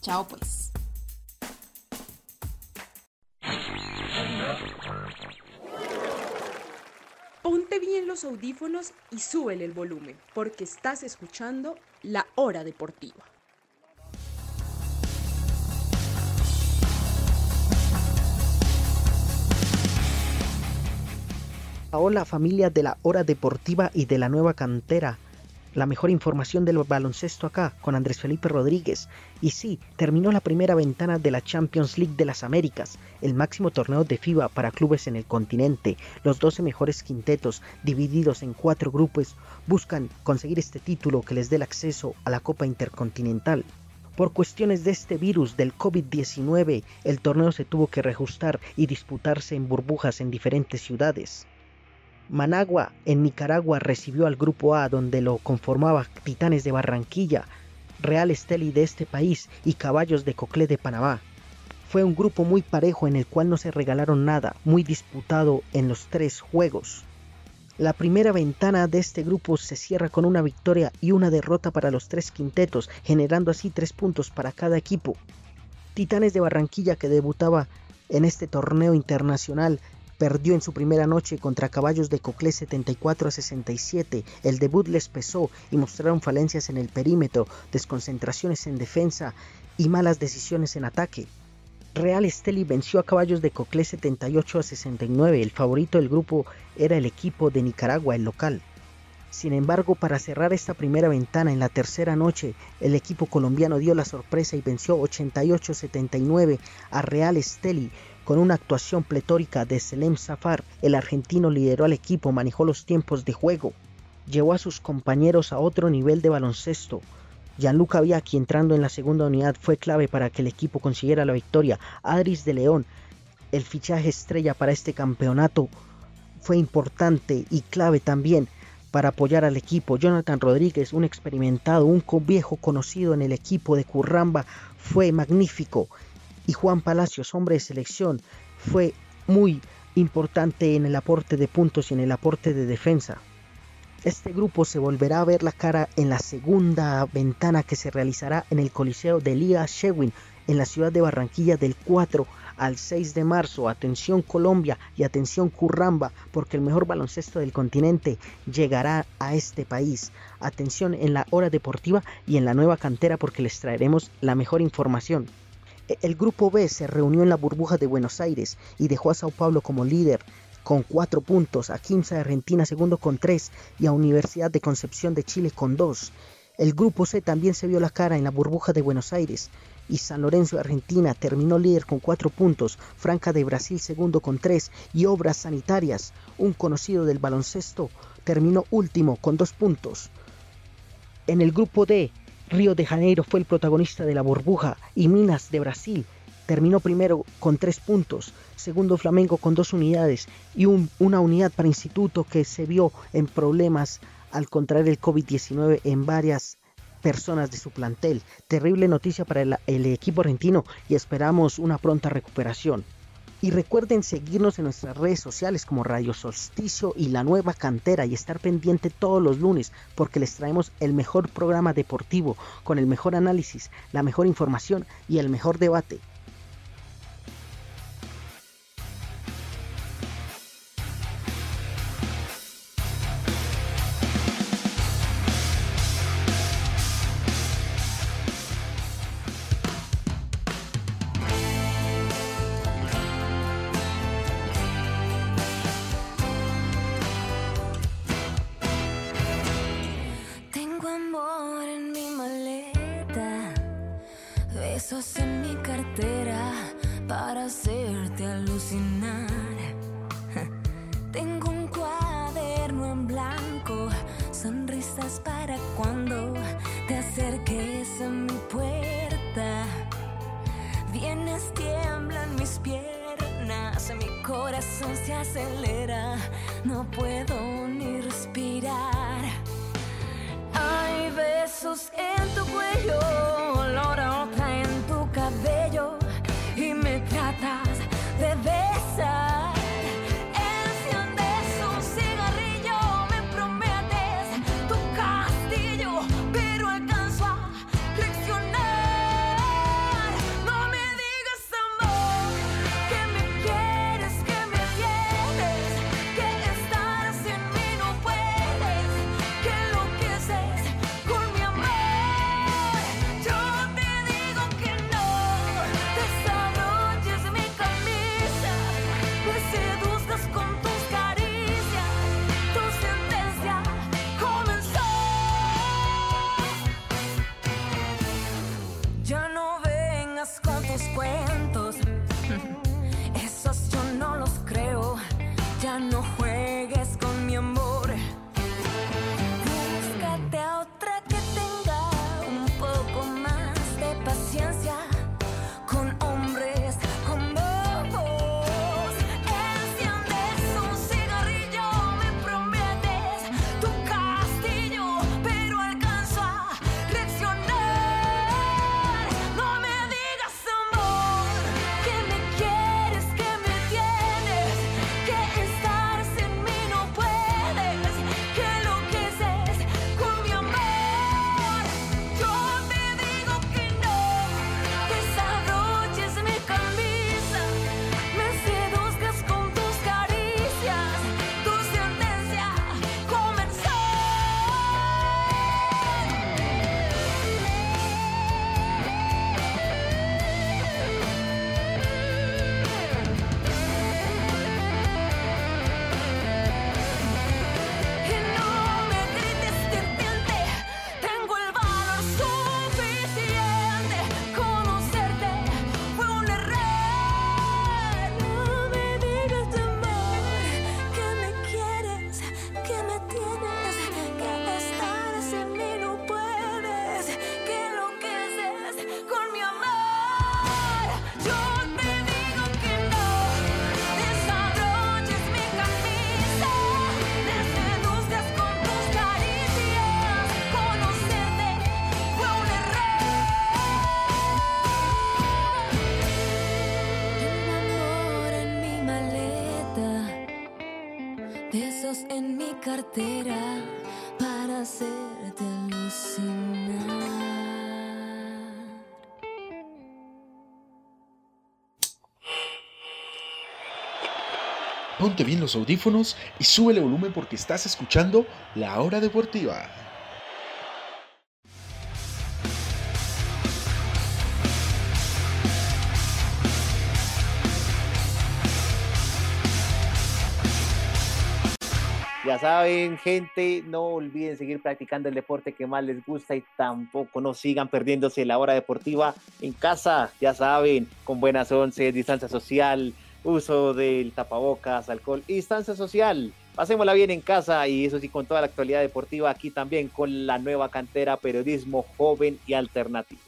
Chao pues. Bien los audífonos y súbele el volumen, porque estás escuchando La Hora Deportiva. Hola familia de la Hora Deportiva y de la Nueva Cantera. La mejor información del baloncesto acá con Andrés Felipe Rodríguez. Y sí, terminó la primera ventana de la Champions League de las Américas, el máximo torneo de FIBA para clubes en el continente. Los 12 mejores quintetos, divididos en cuatro grupos, buscan conseguir este título que les dé el acceso a la Copa Intercontinental. Por cuestiones de este virus del COVID-19, el torneo se tuvo que reajustar y disputarse en burbujas en diferentes ciudades. Managua, en Nicaragua, recibió al Grupo A, donde lo conformaba Titanes de Barranquilla, Real Esteli de este país y Caballos de Coclé de Panamá. Fue un grupo muy parejo en el cual no se regalaron nada, muy disputado en los tres juegos. La primera ventana de este grupo se cierra con una victoria y una derrota para los tres quintetos, generando así tres puntos para cada equipo. Titanes de Barranquilla, que debutaba en este torneo internacional, perdió en su primera noche contra Caballos de Coclé 74 a 67. El debut les pesó y mostraron falencias en el perímetro, desconcentraciones en defensa y malas decisiones en ataque. Real Esteli venció a Caballos de Coclé 78 a 69. El favorito del grupo era el equipo de Nicaragua, el local. Sin embargo, para cerrar esta primera ventana en la tercera noche, el equipo colombiano dio la sorpresa y venció 88-79 a Real Esteli con una actuación pletórica de Selem Safar. El argentino lideró al equipo, manejó los tiempos de juego, llevó a sus compañeros a otro nivel de baloncesto. Gianluca Bianchi entrando en la segunda unidad fue clave para que el equipo consiguiera la victoria. Adris de León, el fichaje estrella para este campeonato, fue importante y clave también para apoyar al equipo. Jonathan Rodríguez, un experimentado, un viejo conocido en el equipo de Curramba, fue magnífico. Y Juan Palacios, hombre de selección, fue muy importante en el aporte de puntos y en el aporte de defensa. Este grupo se volverá a ver la cara en la segunda ventana que se realizará en el Coliseo de Liga Shewin en la ciudad de Barranquilla del 4 al 6 de marzo. Atención Colombia y atención Curramba, porque el mejor baloncesto del continente llegará a este país. Atención en la hora deportiva y en la nueva cantera porque les traeremos la mejor información. El grupo B se reunió en la burbuja de Buenos Aires y dejó a Sao Paulo como líder con 4 puntos, a Quimsa de Argentina segundo con 3 y a Universidad de Concepción de Chile con 2. El grupo C también se vio la cara en la burbuja de Buenos Aires y San Lorenzo de Argentina terminó líder con 4 puntos, Franca de Brasil segundo con 3 y Obras Sanitarias, un conocido del baloncesto, terminó último con 2 puntos. En el grupo D, Río de Janeiro fue el protagonista de la burbuja y Minas de Brasil terminó primero con 3 puntos, segundo Flamengo con 2 unidades y un- una unidad para Instituto que se vio en problemas al contraer el COVID-19 en varias personas de su plantel. Terrible noticia para el, el equipo argentino y esperamos una pronta recuperación. Y recuerden seguirnos en nuestras redes sociales como Radio Solsticio y La Nueva Cantera y estar pendiente todos los lunes porque les traemos el mejor programa deportivo con el mejor análisis, la mejor información y el mejor debate. Bien los audífonos y sube el volumen porque estás escuchando La Hora Deportiva. Ya saben, gente, no olviden seguir practicando el deporte que más les gusta y tampoco no sigan perdiéndose la hora deportiva en casa. Ya saben, con buenas once, distancia social, uso del tapabocas, alcohol y distancia social. Pasémosla bien en casa y eso sí, con toda la actualidad deportiva aquí también con la nueva cantera periodismo joven y alternativo.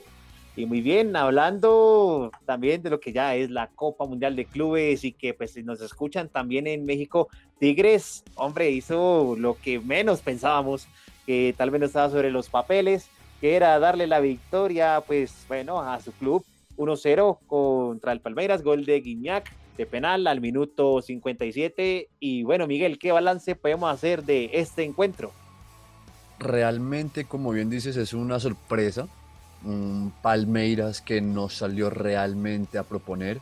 Y muy bien, hablando también de lo que ya es la Copa Mundial de Clubes y que pues si nos escuchan también en México, Tigres, hombre, hizo lo que menos pensábamos, que tal vez no estaba sobre los papeles, que era darle la victoria, pues bueno, a su club 1-0 contra el Palmeiras, gol de Guiñac penal al minuto 57. Y bueno, Miguel, ¿qué balance podemos hacer de este encuentro? Realmente, como bien dices, es una sorpresa. Palmeiras que no salió realmente a proponer.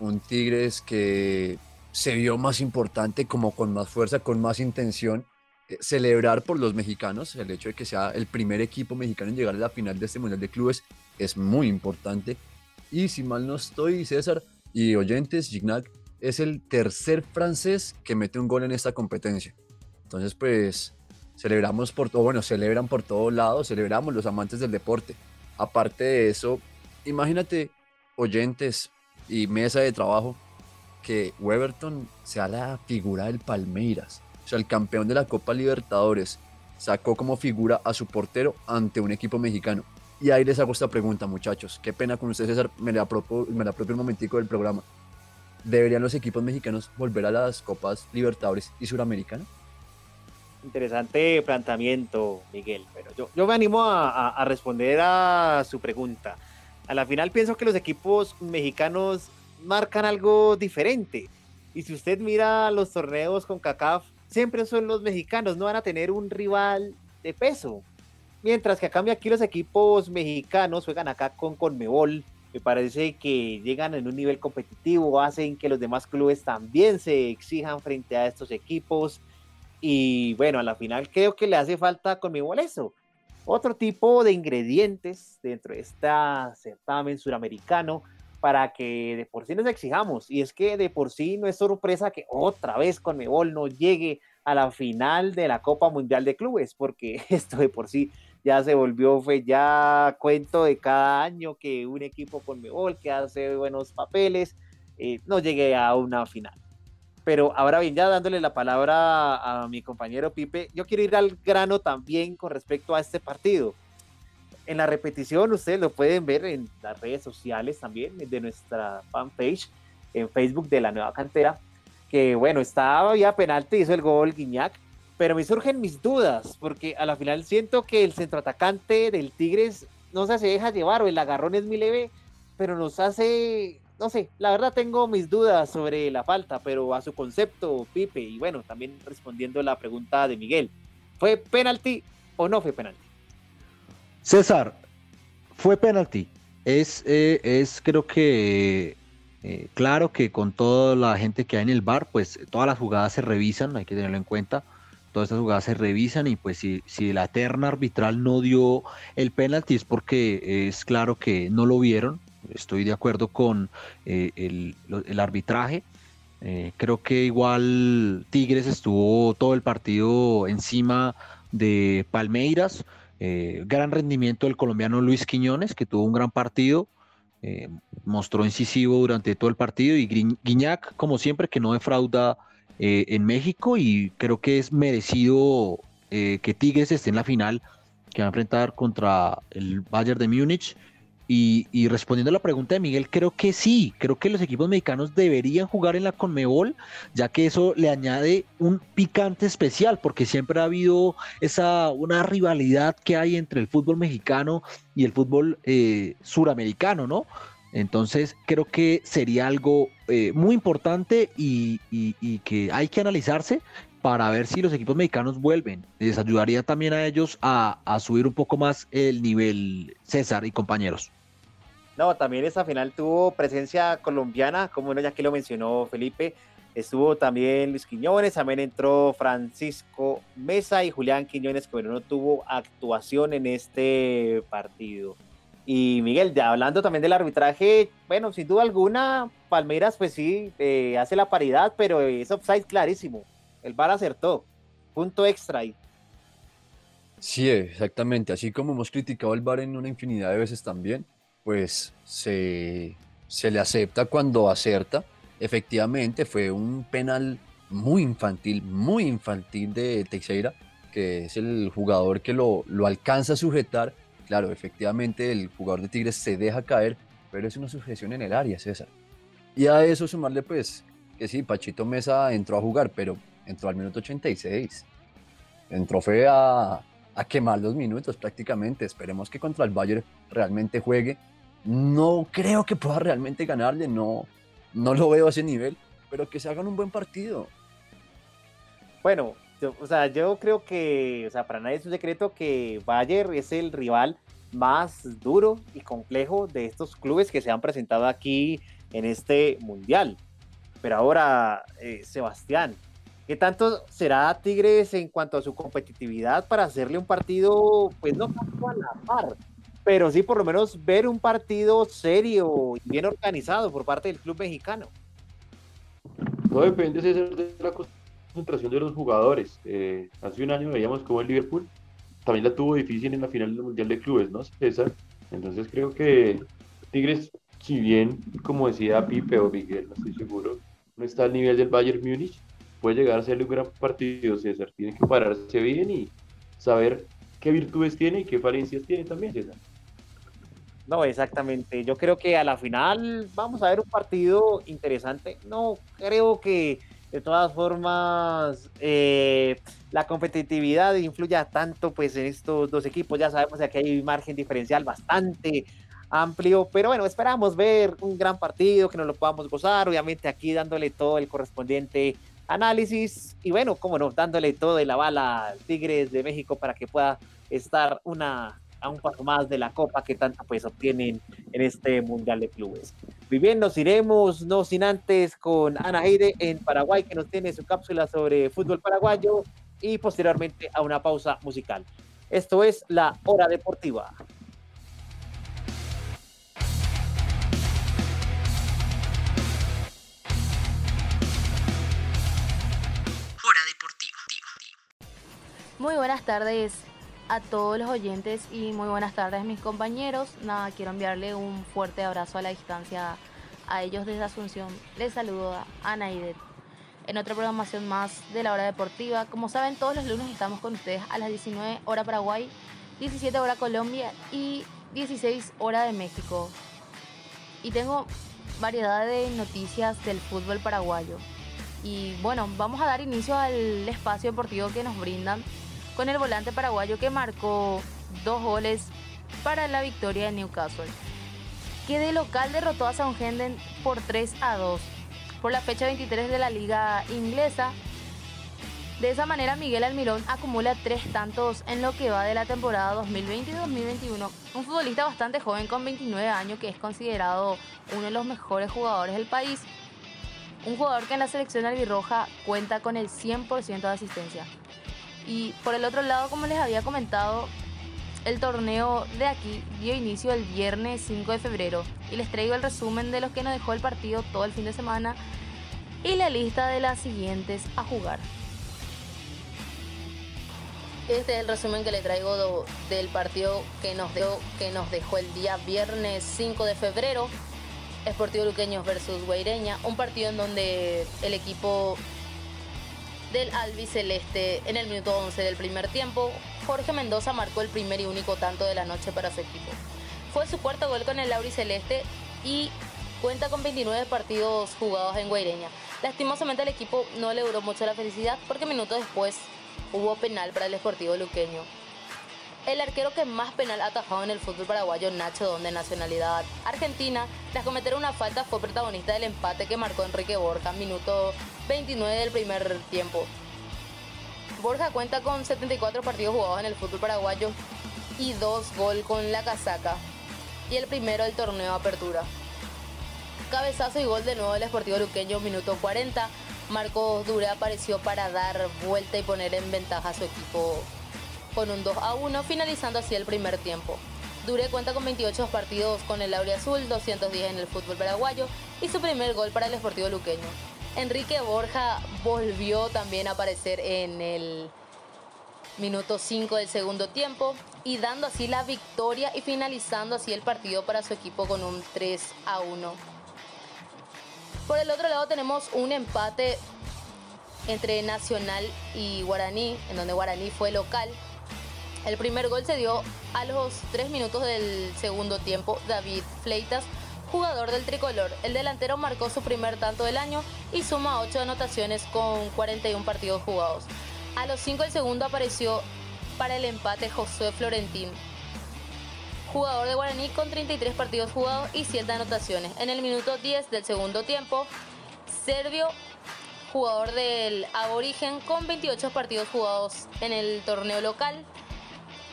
Un Tigres que se vio más importante, como con más fuerza, con más intención. Eh, Celebrar por los mexicanos, el hecho de que sea el primer equipo mexicano en llegar a la final de este Mundial de Clubes es muy importante. Y si mal no estoy, César y oyentes, Gignac es el tercer francés que mete un gol en esta competencia. Entonces, pues, celebramos por todo, bueno, celebran por todos lados, celebramos los amantes del deporte. Aparte de eso, imagínate, oyentes y mesa de trabajo, que Weberton sea la figura del Palmeiras, o sea, el campeón de la Copa Libertadores, sacó como figura a su portero ante un equipo mexicano. Y ahí les hago esta pregunta, muchachos. Qué pena con ustedes, César, me la apropio, me la apropio un momentico del programa. ¿Deberían los equipos mexicanos volver a las Copas Libertadores y Suramericana? Interesante planteamiento, Miguel, pero yo, yo me animo a, a- a responder a su pregunta. A la final pienso que los equipos mexicanos marcan algo diferente. Y si usted mira los torneos con CACAF, siempre son los mexicanos, no van a tener un rival de peso. Mientras que a cambio aquí los equipos mexicanos juegan acá con Conmebol, me parece que llegan en un nivel competitivo, hacen que los demás clubes también se exijan frente a estos equipos. Y bueno, a la final creo que le hace falta Conmebol eso. Otro tipo de ingredientes dentro de este certamen suramericano para que de por sí nos exijamos. Y es que de por sí no es sorpresa que otra vez Conmebol no llegue a la final de la Copa Mundial de Clubes, porque esto de por sí ya se volvió, fue ya cuento de cada año que un equipo Conmebol que hace buenos papeles eh, no llegue a una final. Pero ahora bien, ya dándole la palabra a mi compañero Pipe, yo quiero ir al grano también con respecto a este partido. En la repetición, ustedes lo pueden ver en las redes sociales también, de nuestra fanpage, en Facebook de la nueva cantera, que bueno, estaba ya penalti, hizo el gol Guiñac, pero me surgen mis dudas, porque a la final siento que el centroatacante del Tigres no sé, se deja llevar o el agarrón es muy leve, pero nos hace, no sé, la verdad tengo mis dudas sobre la falta, pero a su concepto, Pipe, y bueno, también respondiendo la pregunta de Miguel, ¿fue penalti o no fue penalti? César, fue penalti. Es, eh, es creo que eh, claro que con toda la gente que hay en el bar, pues todas las jugadas se revisan, hay que tenerlo en cuenta. Todas estas jugadas se revisan y pues si, si la terna arbitral no dio el penalti es porque es claro que no lo vieron. Estoy de acuerdo con eh, el, arbitraje. Eh, creo que igual Tigres estuvo todo el partido encima de Palmeiras. Eh, gran rendimiento del colombiano Luis Quiñones, que tuvo un gran partido. mostró incisivo durante todo el partido y Guiñac, como siempre, que no defrauda eh, en México y creo que es merecido eh, que Tigres esté en la final que va a enfrentar contra el Bayern de Múnich. Y, respondiendo a la pregunta de Miguel, creo que sí, creo que los equipos mexicanos deberían jugar en la Conmebol, ya que eso le añade un picante especial, porque siempre ha habido esa una rivalidad que hay entre el fútbol mexicano y el fútbol eh, suramericano, ¿no? Entonces creo que sería algo eh, muy importante y, que hay que analizarse para ver si los equipos mexicanos vuelven. Les ayudaría también a ellos a, subir un poco más el nivel, César y compañeros. No, también esa final tuvo presencia colombiana, como uno ya que lo mencionó Felipe. Estuvo también Luis Quiñones, también entró Francisco Mesa y Julián Quiñones, que bueno, no tuvo actuación en este partido. Y Miguel, hablando también del arbitraje, bueno, sin duda alguna, Palmeiras pues sí, eh, hace la paridad, pero es offside clarísimo. El VAR acertó, punto extra ahí. Sí, exactamente. Así como hemos criticado el VAR en una infinidad de veces también, pues se, se le acepta cuando acerta. Efectivamente, fue un penal muy infantil, muy infantil de Teixeira, que es el jugador que lo, lo alcanza a sujetar. Claro, efectivamente el jugador de Tigres se deja caer, pero es una sujeción en el área, César. Y a eso sumarle, pues, que sí, Pachito Mesa entró a jugar, pero entró al minuto 86. Entró fue a, a quemar los minutos prácticamente. Esperemos que contra el Bayern realmente juegue. No creo que pueda realmente ganarle, no, no lo veo a ese nivel, pero que se hagan un buen partido. Bueno, o sea, yo creo que, o sea, para nadie es un secreto que Bayern es el rival más duro y complejo de estos clubes que se han presentado aquí en este mundial. Pero ahora, eh, Sebastián, ¿qué tanto será Tigres en cuanto a su competitividad para hacerle un partido, pues no tanto a la par, pero sí por lo menos ver un partido serio y bien organizado por parte del club mexicano? No depende César, de la concentración de los jugadores. Eh, hace un año veíamos como el Liverpool también la tuvo difícil en la final del Mundial de Clubes, ¿no, César? Entonces creo que Tigres, si bien, como decía Pipe o Miguel, no estoy seguro, no está al nivel del Bayern Múnich, puede llegar a ser un gran partido, César. Tiene que pararse bien y saber qué virtudes tiene y qué falencias tiene también, César. No, exactamente. Yo creo que a la final vamos a ver un partido interesante. No creo que de todas formas eh, la competitividad influya tanto pues en estos dos equipos. Ya sabemos que hay margen diferencial bastante amplio, pero bueno, esperamos ver un gran partido, que nos lo podamos gozar, obviamente aquí dándole todo el correspondiente análisis y bueno, como no, dándole todo de la bala al Tigres de México para que pueda estar una a un paso más de la copa que tanto pues obtienen en este Mundial de Clubes. Muy nos iremos, no sin antes, con Ana Heide en Paraguay, que nos tiene su cápsula sobre fútbol paraguayo y posteriormente a una pausa musical. Esto es la hora deportiva. Muy buenas tardes a todos los oyentes y muy buenas tardes mis compañeros. Nada, quiero enviarle un fuerte abrazo a la distancia a ellos desde Asunción. Les saludo a Ana Idet en otra programación más de la hora deportiva. Como saben, todos los lunes estamos con ustedes a las 19 hora Paraguay, 17 hora Colombia y 16 hora de México. Y tengo variedad de noticias del fútbol paraguayo. Y bueno, vamos a dar inicio al espacio deportivo que nos brindan con el volante paraguayo que marcó dos goles para la victoria de Newcastle, que de local derrotó a Southampton por 3 a 2 por la fecha 23 de la liga inglesa. De esa manera Miguel Almirón acumula tres tantos en lo que va de la temporada 2020 y 2021. Un futbolista bastante joven con 29 años que es considerado uno de los mejores jugadores del país. Un jugador que en la selección albirroja cuenta con el 100% de asistencia. Y por el otro lado, como les había comentado, el torneo de aquí dio inicio el viernes 5 de febrero y les traigo el resumen de los que nos dejó el partido todo el fin de semana y la lista de las siguientes a jugar. Este es el resumen que le traigo del partido que nos, dejó, que nos dejó el día viernes 5 de febrero. Esportivo Luqueños versus Guaireña, un partido en donde el equipo del albiceleste en el minuto 11 del primer tiempo, Jorge Mendoza marcó el primer y único tanto de la noche para su equipo. Fue su cuarto gol con el Lauriceleste y cuenta con 29 partidos jugados en Guaireña. Lastimosamente el equipo no le duró mucho la felicidad porque minutos después hubo penal para el Esportivo Luqueño. El arquero que más penal atajado en el fútbol paraguayo, Nacho Don, de nacionalidad argentina, tras cometer una falta fue protagonista del empate que marcó Enrique Borja, minuto 29 del primer tiempo. Borja cuenta con 74 partidos jugados en el fútbol paraguayo y dos gol con la casaca. Y el primero del torneo Apertura. Cabezazo y gol de nuevo del Sportivo Luqueño, minuto 40. Marcos Dure apareció para dar vuelta y poner en ventaja a su equipo con un 2 a 1, finalizando así el primer tiempo. Dure cuenta con 28 partidos con el Aurea Azul, 210 en el fútbol paraguayo y su primer gol para el Sportivo Luqueño. Enrique Borja volvió también a aparecer en el minuto 5 del segundo tiempo y dando así la victoria y finalizando así el partido para su equipo con un 3 a 1. Por el otro lado tenemos un empate entre Nacional y Guaraní, en donde Guaraní fue local. El primer gol se dio a los 3 minutos del segundo tiempo. David Fleitas, jugador del tricolor. El delantero marcó su primer tanto del año y suma 8 anotaciones con 41 partidos jugados. A los 5 del segundo apareció para el empate Josué Florentín, jugador de Guaraní con 33 partidos jugados y 7 anotaciones. En el minuto 10 del segundo tiempo, Servio, jugador del Aborigen con 28 partidos jugados en el torneo local,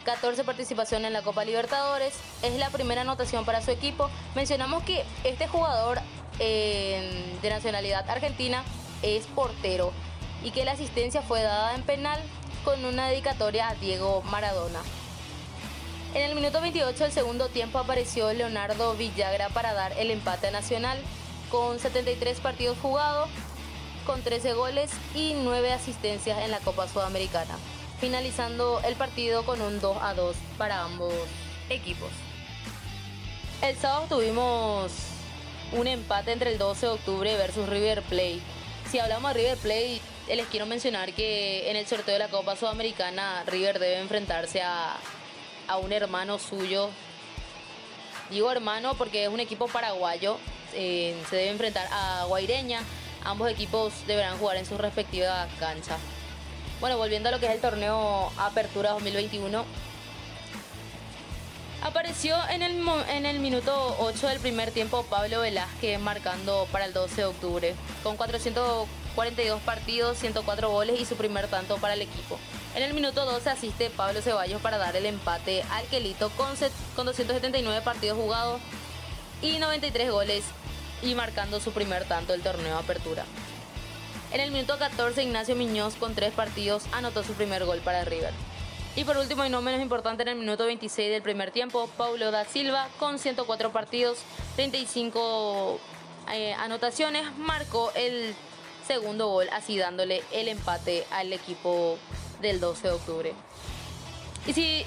14 participaciones en la Copa Libertadores, es la primera anotación para su equipo. Mencionamos que este jugador eh, de nacionalidad argentina es portero y que la asistencia fue dada en penal con una dedicatoria a Diego Maradona. En el minuto 28 del segundo tiempo apareció Leonardo Villagra para dar el empate Nacional con 73 partidos jugados, con 13 goles y 9 asistencias en la Copa Sudamericana, finalizando el partido con un 2 a 2 para ambos equipos. El sábado tuvimos un empate entre el 12 de octubre versus River Plate. Si hablamos de River Plate, les quiero mencionar que en el sorteo de la Copa Sudamericana River debe enfrentarse a, a un hermano suyo. Digo hermano porque es un equipo paraguayo. eh, se debe enfrentar a Guaireña. Ambos equipos deberán jugar en su respectiva cancha. Bueno, volviendo a lo que es el torneo Apertura 2021. Apareció en el, en el minuto 8 del primer tiempo Pablo Velázquez marcando para el 12 de octubre, con 442 partidos, 104 goles y su primer tanto para el equipo. En el minuto 12 asiste Pablo Ceballos para dar el empate al Quelito con, con 279 partidos jugados y 93 goles y marcando su primer tanto del torneo Apertura. En el minuto 14 Ignacio Miñoz con 3 partidos anotó su primer gol para River. Y por último y no menos importante en el minuto 26 del primer tiempo, Paulo da Silva con 104 partidos, 35 eh, anotaciones, marcó el segundo gol, así dándole el empate al equipo del 12 de octubre. Y si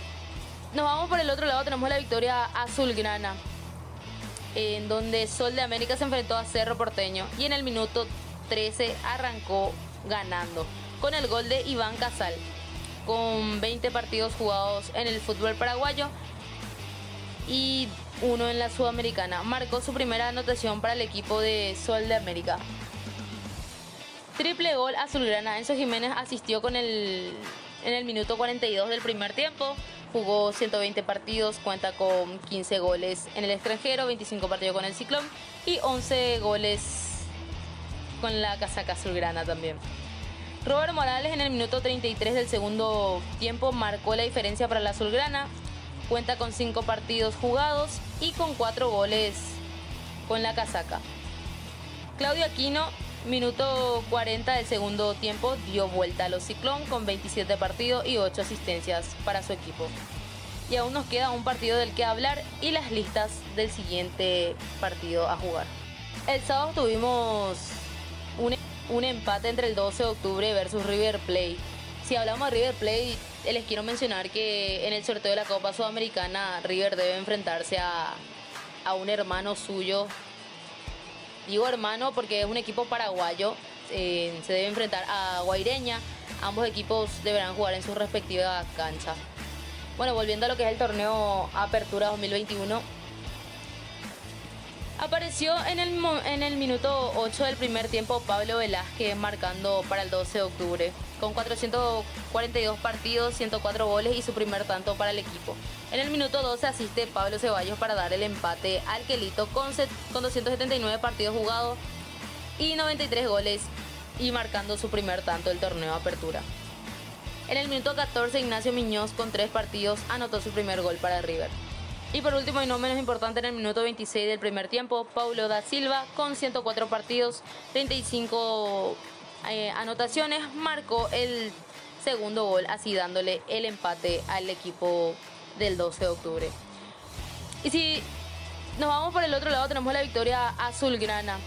nos vamos por el otro lado, tenemos la victoria azulgrana, en donde Sol de América se enfrentó a Cerro Porteño y en el minuto 13 arrancó ganando con el gol de Iván Casal con 20 partidos jugados en el fútbol paraguayo y uno en la sudamericana. Marcó su primera anotación para el equipo de Sol de América. Triple gol azulgrana. Enzo Jiménez asistió con el, en el minuto 42 del primer tiempo. Jugó 120 partidos, cuenta con 15 goles en el extranjero, 25 partidos con el Ciclón y 11 goles con la casaca azulgrana también. Robert Morales en el minuto 33 del segundo tiempo marcó la diferencia para la azulgrana. Cuenta con 5 partidos jugados y con 4 goles con la casaca. Claudio Aquino, minuto 40 del segundo tiempo, dio vuelta a los Ciclón con 27 partidos y 8 asistencias para su equipo. Y aún nos queda un partido del que hablar y las listas del siguiente partido a jugar. El sábado tuvimos un, empate entre el 12 de octubre versus River Plate. Si hablamos de River Plate, eh, les quiero mencionar que en el sorteo de la Copa Sudamericana River debe enfrentarse a, a un hermano suyo. Digo hermano porque es un equipo paraguayo. eh, se debe enfrentar a Guaireña. Ambos equipos deberán jugar en su respectiva cancha. Bueno, volviendo a lo que es el torneo Apertura 2021, Apareció en el, en el minuto 8 del primer tiempo Pablo Velázquez marcando para el 12 de octubre, con 442 partidos, 104 goles y su primer tanto para el equipo. En el minuto 12 asiste Pablo Ceballos para dar el empate al Quelito con, con 279 partidos jugados y 93 goles y marcando su primer tanto del torneo Apertura. En el minuto 14, Ignacio Miñoz con tres partidos anotó su primer gol para River. Y por último y no menos importante, en el minuto 26 del primer tiempo, Paulo da Silva con 104 partidos, 35 eh, anotaciones, marcó el segundo gol, así dándole el empate al equipo del 12 de octubre. Y si nos vamos por el otro lado, tenemos la victoria azulgrana,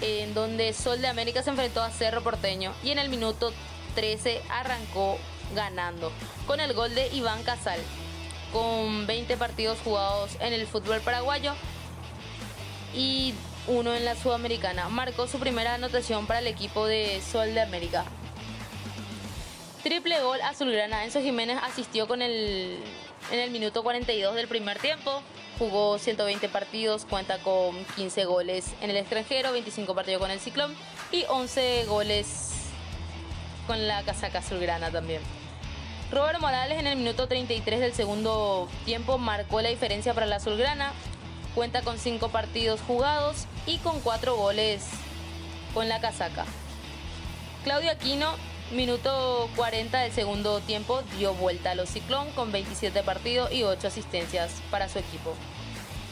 en donde Sol de América se enfrentó a Cerro Porteño y en el minuto 13 arrancó ganando con el gol de Iván Casal. Con 20 partidos jugados en el fútbol paraguayo y uno en la Sudamericana. Marcó su primera anotación para el equipo de Sol de América. Triple gol azulgrana. Enzo Jiménez asistió con el, en el minuto 42 del primer tiempo. Jugó 120 partidos, cuenta con 15 goles en el extranjero, 25 partidos con el Ciclón y 11 goles con la casaca azulgrana también. Robert Morales en el minuto 33 del segundo tiempo marcó la diferencia para la azulgrana. Cuenta con 5 partidos jugados y con 4 goles con la casaca. Claudio Aquino, minuto 40 del segundo tiempo, dio vuelta a los Ciclón con 27 partidos y 8 asistencias para su equipo.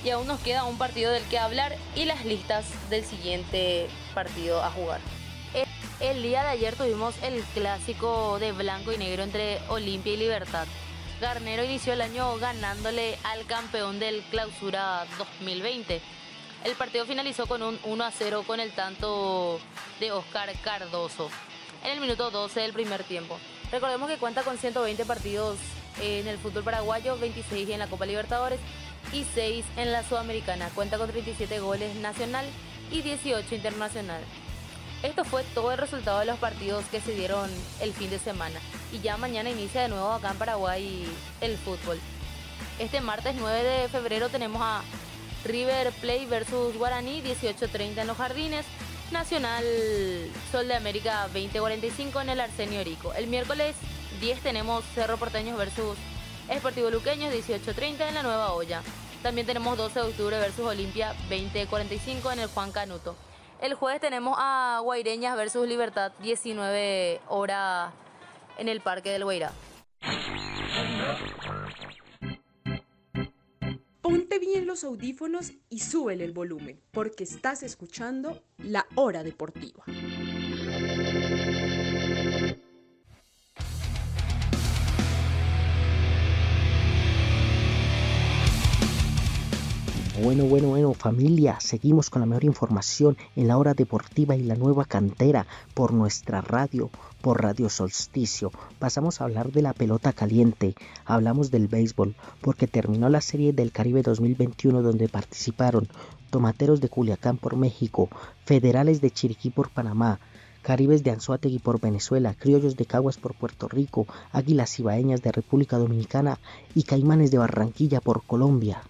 Y aún nos queda un partido del que hablar y las listas del siguiente partido a jugar. El, día de ayer tuvimos el clásico de blanco y negro entre Olimpia y Libertad. Garnero inició el año ganándole al campeón del Clausura 2020. El partido finalizó con un 1 a 0 con el tanto de Oscar Cardoso en el minuto 12 del primer tiempo. Recordemos que cuenta con 120 partidos en el fútbol paraguayo, 26 en la Copa Libertadores y 6 en la Sudamericana. Cuenta con 37 goles nacional y 18 internacional. Esto fue todo el resultado de los partidos que se dieron el fin de semana. Y ya mañana inicia de nuevo acá en Paraguay el fútbol. Este martes 9 de febrero tenemos a River Plate versus Guaraní, 18.30 en los jardines. Nacional Sol de América 2045 en el Arsenio Rico. El miércoles 10 tenemos Cerro Porteños versus Esportivo Luqueños 18.30 en la Nueva Olla. También tenemos 12 de octubre versus Olimpia 2045 en el Juan Canuto. El jueves tenemos a Guaireñas versus Libertad 19 horas en el Parque del Guairá. Ponte bien los audífonos y súbele el volumen, porque estás escuchando La Hora Deportiva. Bueno, bueno, bueno, familia, seguimos con la mejor información en la hora deportiva y la nueva cantera por nuestra radio, por Radio Solsticio. Pasamos a hablar de la pelota caliente, hablamos del béisbol, porque terminó la serie del Caribe 2021 donde participaron Tomateros de Culiacán por México, Federales de Chiriquí por Panamá, Caribes de Anzuategui por Venezuela, Criollos de Caguas por Puerto Rico, Águilas Ibaeñas de República Dominicana y Caimanes de Barranquilla por Colombia.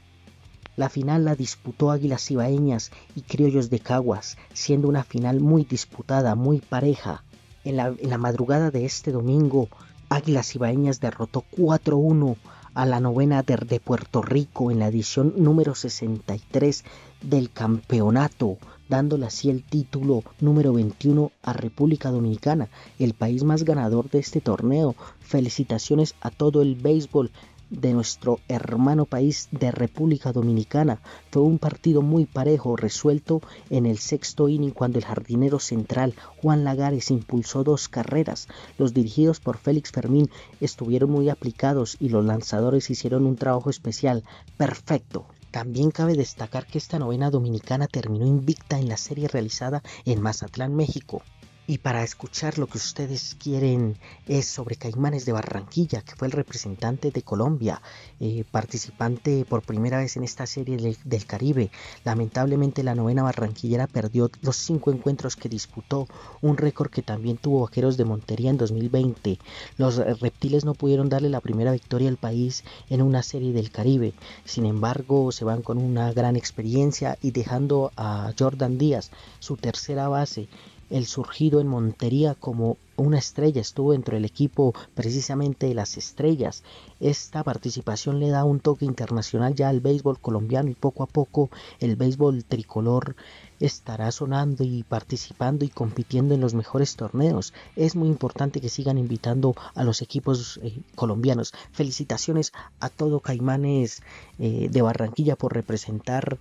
La final la disputó Águilas Ibaeñas y Criollos de Caguas, siendo una final muy disputada, muy pareja. En la, madrugada de este domingo, Águilas Ibaeñas derrotó 4-1 a la novena de, de Puerto Rico en la edición número 63 del campeonato, dándole así el título número 21 a República Dominicana, el país más ganador de este torneo. Felicitaciones a todo el béisbol de nuestro hermano país de República Dominicana. Fue un partido muy parejo, resuelto en el sexto inning cuando el jardinero central Juan Lagares impulsó dos carreras. Los dirigidos por Félix Fermín estuvieron muy aplicados y los lanzadores hicieron un trabajo especial. Perfecto. También cabe destacar que esta novena dominicana terminó invicta en la serie realizada en Mazatlán, México. Y para escuchar lo que ustedes quieren es sobre Caimanes de Barranquilla, que fue el representante de Colombia, eh, participante por primera vez en esta serie del, del, Caribe. Lamentablemente la novena barranquillera perdió los cinco encuentros que disputó, un récord que también tuvo Vaqueros de Montería en 2020. Los reptiles no pudieron darle la primera victoria al país en una serie del Caribe. Sin embargo, se van con una gran experiencia y dejando a Jordan Díaz, su tercera base, el surgido en Montería como una estrella, estuvo dentro del equipo precisamente de las estrellas. Esta participación le da un toque internacional ya al béisbol colombiano y poco a poco el béisbol tricolor estará sonando y participando y compitiendo en los mejores torneos. Es muy importante que sigan invitando a los equipos eh, colombianos. Felicitaciones a todo Caimanes eh, de Barranquilla por representar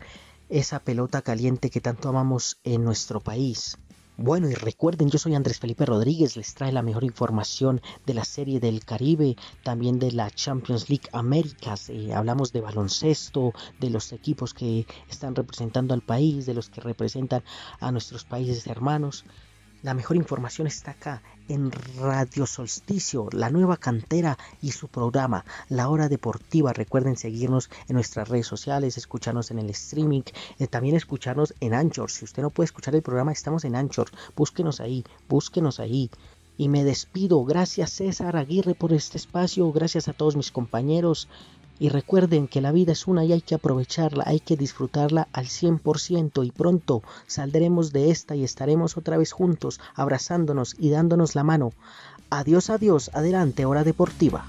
esa pelota caliente que tanto amamos en nuestro país. Bueno, y recuerden, yo soy Andrés Felipe Rodríguez, les trae la mejor información de la Serie del Caribe, también de la Champions League Américas. Eh, hablamos de baloncesto, de los equipos que están representando al país, de los que representan a nuestros países hermanos. La mejor información está acá en Radio Solsticio, la nueva cantera y su programa, La Hora Deportiva. Recuerden seguirnos en nuestras redes sociales, escucharnos en el streaming, eh, también escucharnos en Anchor. Si usted no puede escuchar el programa, estamos en Anchor. Búsquenos ahí, búsquenos ahí. Y me despido. Gracias César Aguirre por este espacio. Gracias a todos mis compañeros. Y recuerden que la vida es una y hay que aprovecharla, hay que disfrutarla al 100% y pronto saldremos de esta y estaremos otra vez juntos, abrazándonos y dándonos la mano. Adiós, adiós, adelante, hora deportiva.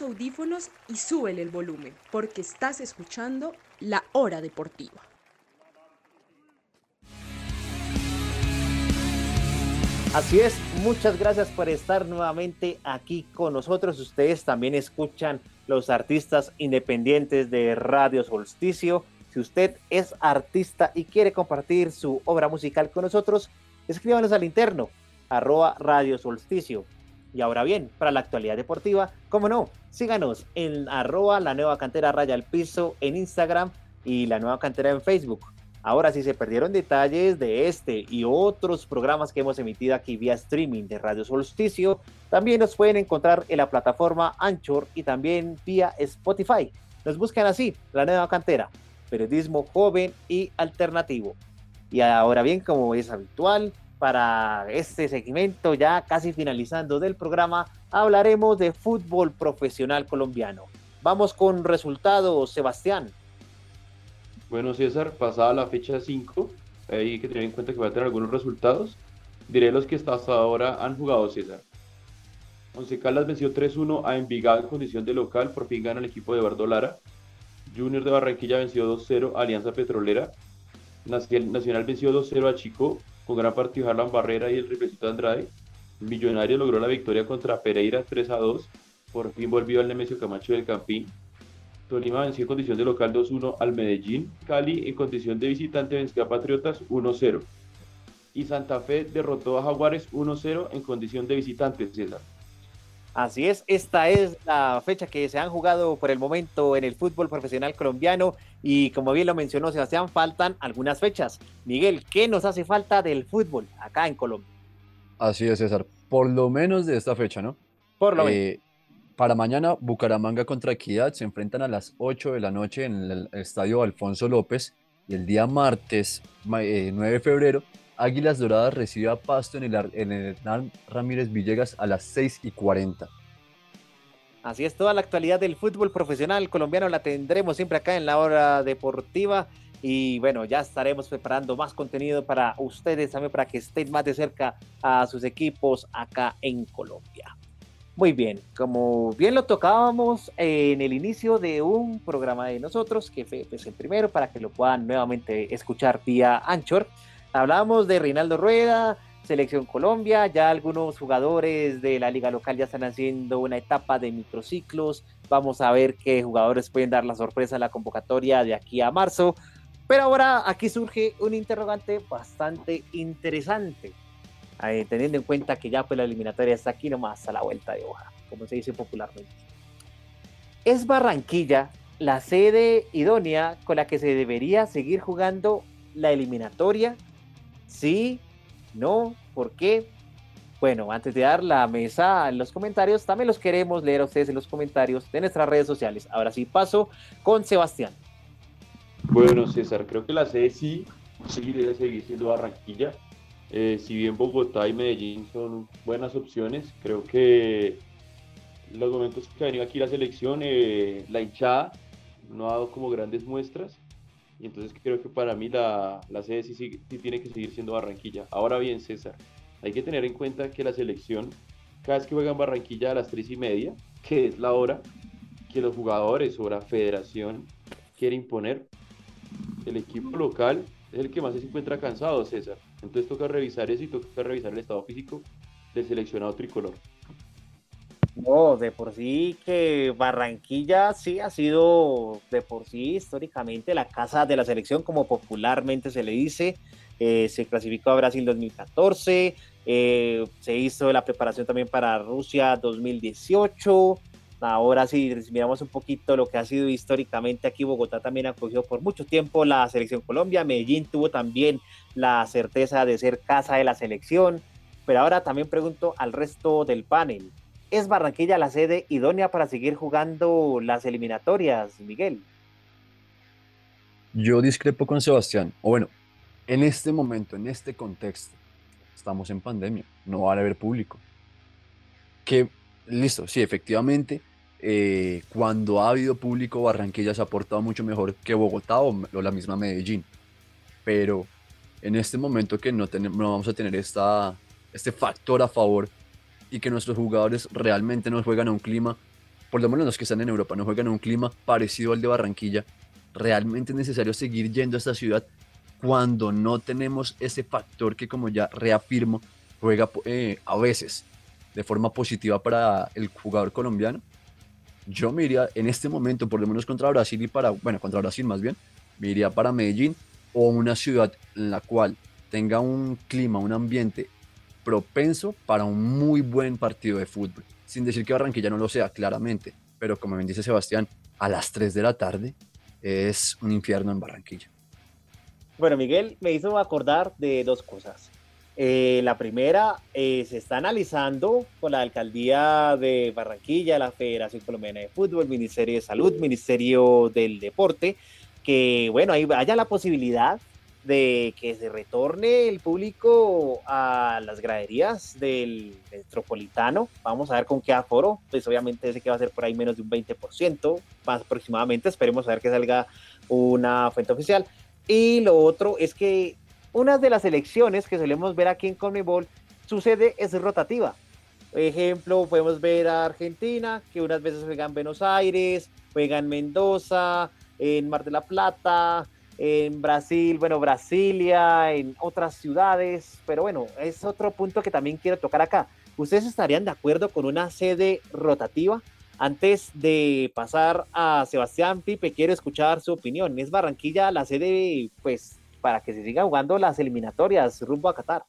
Audífonos y súbele el volumen, porque estás escuchando La Hora Deportiva. Así es, muchas gracias por estar nuevamente aquí con nosotros. Ustedes también escuchan los artistas independientes de Radio Solsticio. Si usted es artista y quiere compartir su obra musical con nosotros, escríbanos al interno, arroba Radio Solsticio. Y ahora bien, para la actualidad deportiva, cómo no, síganos en arroba la nueva cantera raya al piso en Instagram y la nueva cantera en Facebook. Ahora, si se perdieron detalles de este y otros programas que hemos emitido aquí vía streaming de Radio Solsticio, también nos pueden encontrar en la plataforma Anchor y también vía Spotify. Nos buscan así, la nueva cantera, periodismo joven y alternativo. Y ahora bien, como es habitual, para este segmento ya casi finalizando del programa, hablaremos de fútbol profesional colombiano. Vamos con resultados, Sebastián. Bueno, César, pasada la fecha 5, hay que tener en cuenta que va a tener algunos resultados. Diré los que hasta ahora han jugado, César. Once Caldas venció 3-1 a Envigado en condición de local, por fin gana el equipo de Eduardo Lara. Junior de Barranquilla venció 2-0 a Alianza Petrolera. Nacional venció 2-0 a Chico, con gran partido Barrera y el riflecito Andrade. Millonario logró la victoria contra Pereira 3-2. Por fin volvió al Nemesio Camacho del Campín. Tolima venció en condición de local 2-1 al Medellín. Cali en condición de visitante venció a Patriotas 1-0. Y Santa Fe derrotó a Jaguares 1-0 en condición de visitante, César. Así es, esta es la fecha que se han jugado por el momento en el fútbol profesional colombiano y como bien lo mencionó Sebastián, faltan algunas fechas. Miguel, ¿qué nos hace falta del fútbol acá en Colombia? Así es, César. Por lo menos de esta fecha, ¿no? Por lo Eh, Para mañana, Bucaramanga contra Equidad se enfrentan a las 8 de la noche en el estadio Alfonso López. Y el día martes, ma- eh, 9 de febrero, Águilas Doradas recibe a Pasto en el, en Ramírez Villegas a las 6 y 40. Así es, toda la actualidad del fútbol profesional colombiano la tendremos siempre acá en la hora deportiva. Y bueno, ya estaremos preparando más contenido para ustedes también, para que estén más de cerca a sus equipos acá en Colombia. Muy bien, como bien lo tocábamos en el inicio de un programa de nosotros, que fue pues, el primero, para que lo puedan nuevamente escuchar vía Anchor. Hablábamos de Reinaldo Rueda, Selección Colombia, ya algunos jugadores de la liga local ya están haciendo una etapa de microciclos. Vamos a ver qué jugadores pueden dar la sorpresa a la convocatoria de aquí a marzo. Pero ahora aquí surge un interrogante bastante interesante, eh, teniendo en cuenta que ya pues, la eliminatoria está aquí nomás a la vuelta de hoja, como se dice popularmente. ¿Es Barranquilla la sede idónea con la que se debería seguir jugando la eliminatoria? Sí, no, ¿por qué? Bueno, antes de dar la mesa en los comentarios, también los queremos leer a ustedes en los comentarios de nuestras redes sociales. Ahora sí, paso con Sebastián. Bueno, César, creo que la sede sí, sí debe seguir siendo Barranquilla. Eh, si bien Bogotá y Medellín son buenas opciones, creo que los momentos que ha venido aquí la selección, eh, la hinchada no ha dado como grandes muestras. Y entonces creo que para mí la, la sede sí, tiene que seguir siendo Barranquilla. Ahora bien, César, hay que tener en cuenta que la selección, cada vez que juega en Barranquilla a las tres y media, que es la hora que los jugadores o la federación quiere imponer, el equipo local es el que más se encuentra cansado, César. Entonces toca revisar eso y toca revisar el estado físico del seleccionado tricolor. No, de por sí que Barranquilla sí ha sido de por sí históricamente la casa de la selección, como popularmente se le dice. Eh, se clasificó a Brasil 2014, eh, se hizo la preparación también para Rusia 2018. Ahora si miramos un poquito lo que ha sido históricamente aquí, Bogotá también acogió por mucho tiempo la selección Colombia, Medellín tuvo también la certeza de ser casa de la selección, pero ahora también pregunto al resto del panel, ¿es Barranquilla la sede idónea para seguir jugando las eliminatorias, Miguel? Yo discrepo con Sebastián. O bueno, en este momento, en este contexto, estamos en pandemia, no va a haber público. Que, listo, sí, efectivamente, eh, cuando ha habido público, Barranquilla se ha portado mucho mejor que Bogotá o, o la misma Medellín. Pero en este momento que no, tenemos, no vamos a tener esta, este factor a favor y que nuestros jugadores realmente no juegan a un clima por lo menos los que están en Europa, no juegan en un clima parecido al de Barranquilla, realmente es necesario seguir yendo a esta ciudad cuando no tenemos ese factor que, como ya reafirmo, juega eh, a veces de forma positiva para el jugador colombiano. Yo me iría en este momento, por lo menos contra Brasil y para, bueno, contra Brasil más bien, me iría para Medellín o una ciudad en la cual tenga un clima, un ambiente propenso para un muy buen partido de fútbol. Sin decir que Barranquilla no lo sea, claramente, pero como bien dice Sebastián, a las 3 de la tarde es un infierno en Barranquilla. Bueno, Miguel me hizo acordar de dos cosas. Eh, la primera, eh, se está analizando con la alcaldía de Barranquilla, la Federación Colombiana de Fútbol, Ministerio de Salud, Ministerio del Deporte, que bueno, ahí haya la posibilidad de que se retorne el público a las graderías del Metropolitano. Vamos a ver con qué aforo. Pues obviamente ese que va a ser por ahí menos de un 20%, más aproximadamente. Esperemos a ver que salga una fuente oficial. Y lo otro es que una de las elecciones que solemos ver aquí en Conmebol sucede es rotativa. Ejemplo, podemos ver a Argentina, que unas veces juega en Buenos Aires, juega en Mendoza, en Mar de la Plata, en Brasil, bueno, Brasilia, en otras ciudades, pero bueno, es otro punto que también quiero tocar acá. ¿Ustedes estarían de acuerdo con una sede rotativa? Antes de pasar a Sebastián Pipe, quiero escuchar su opinión. ¿Es Barranquilla la sede, pues, para que se sigan jugando las eliminatorias rumbo a Qatar?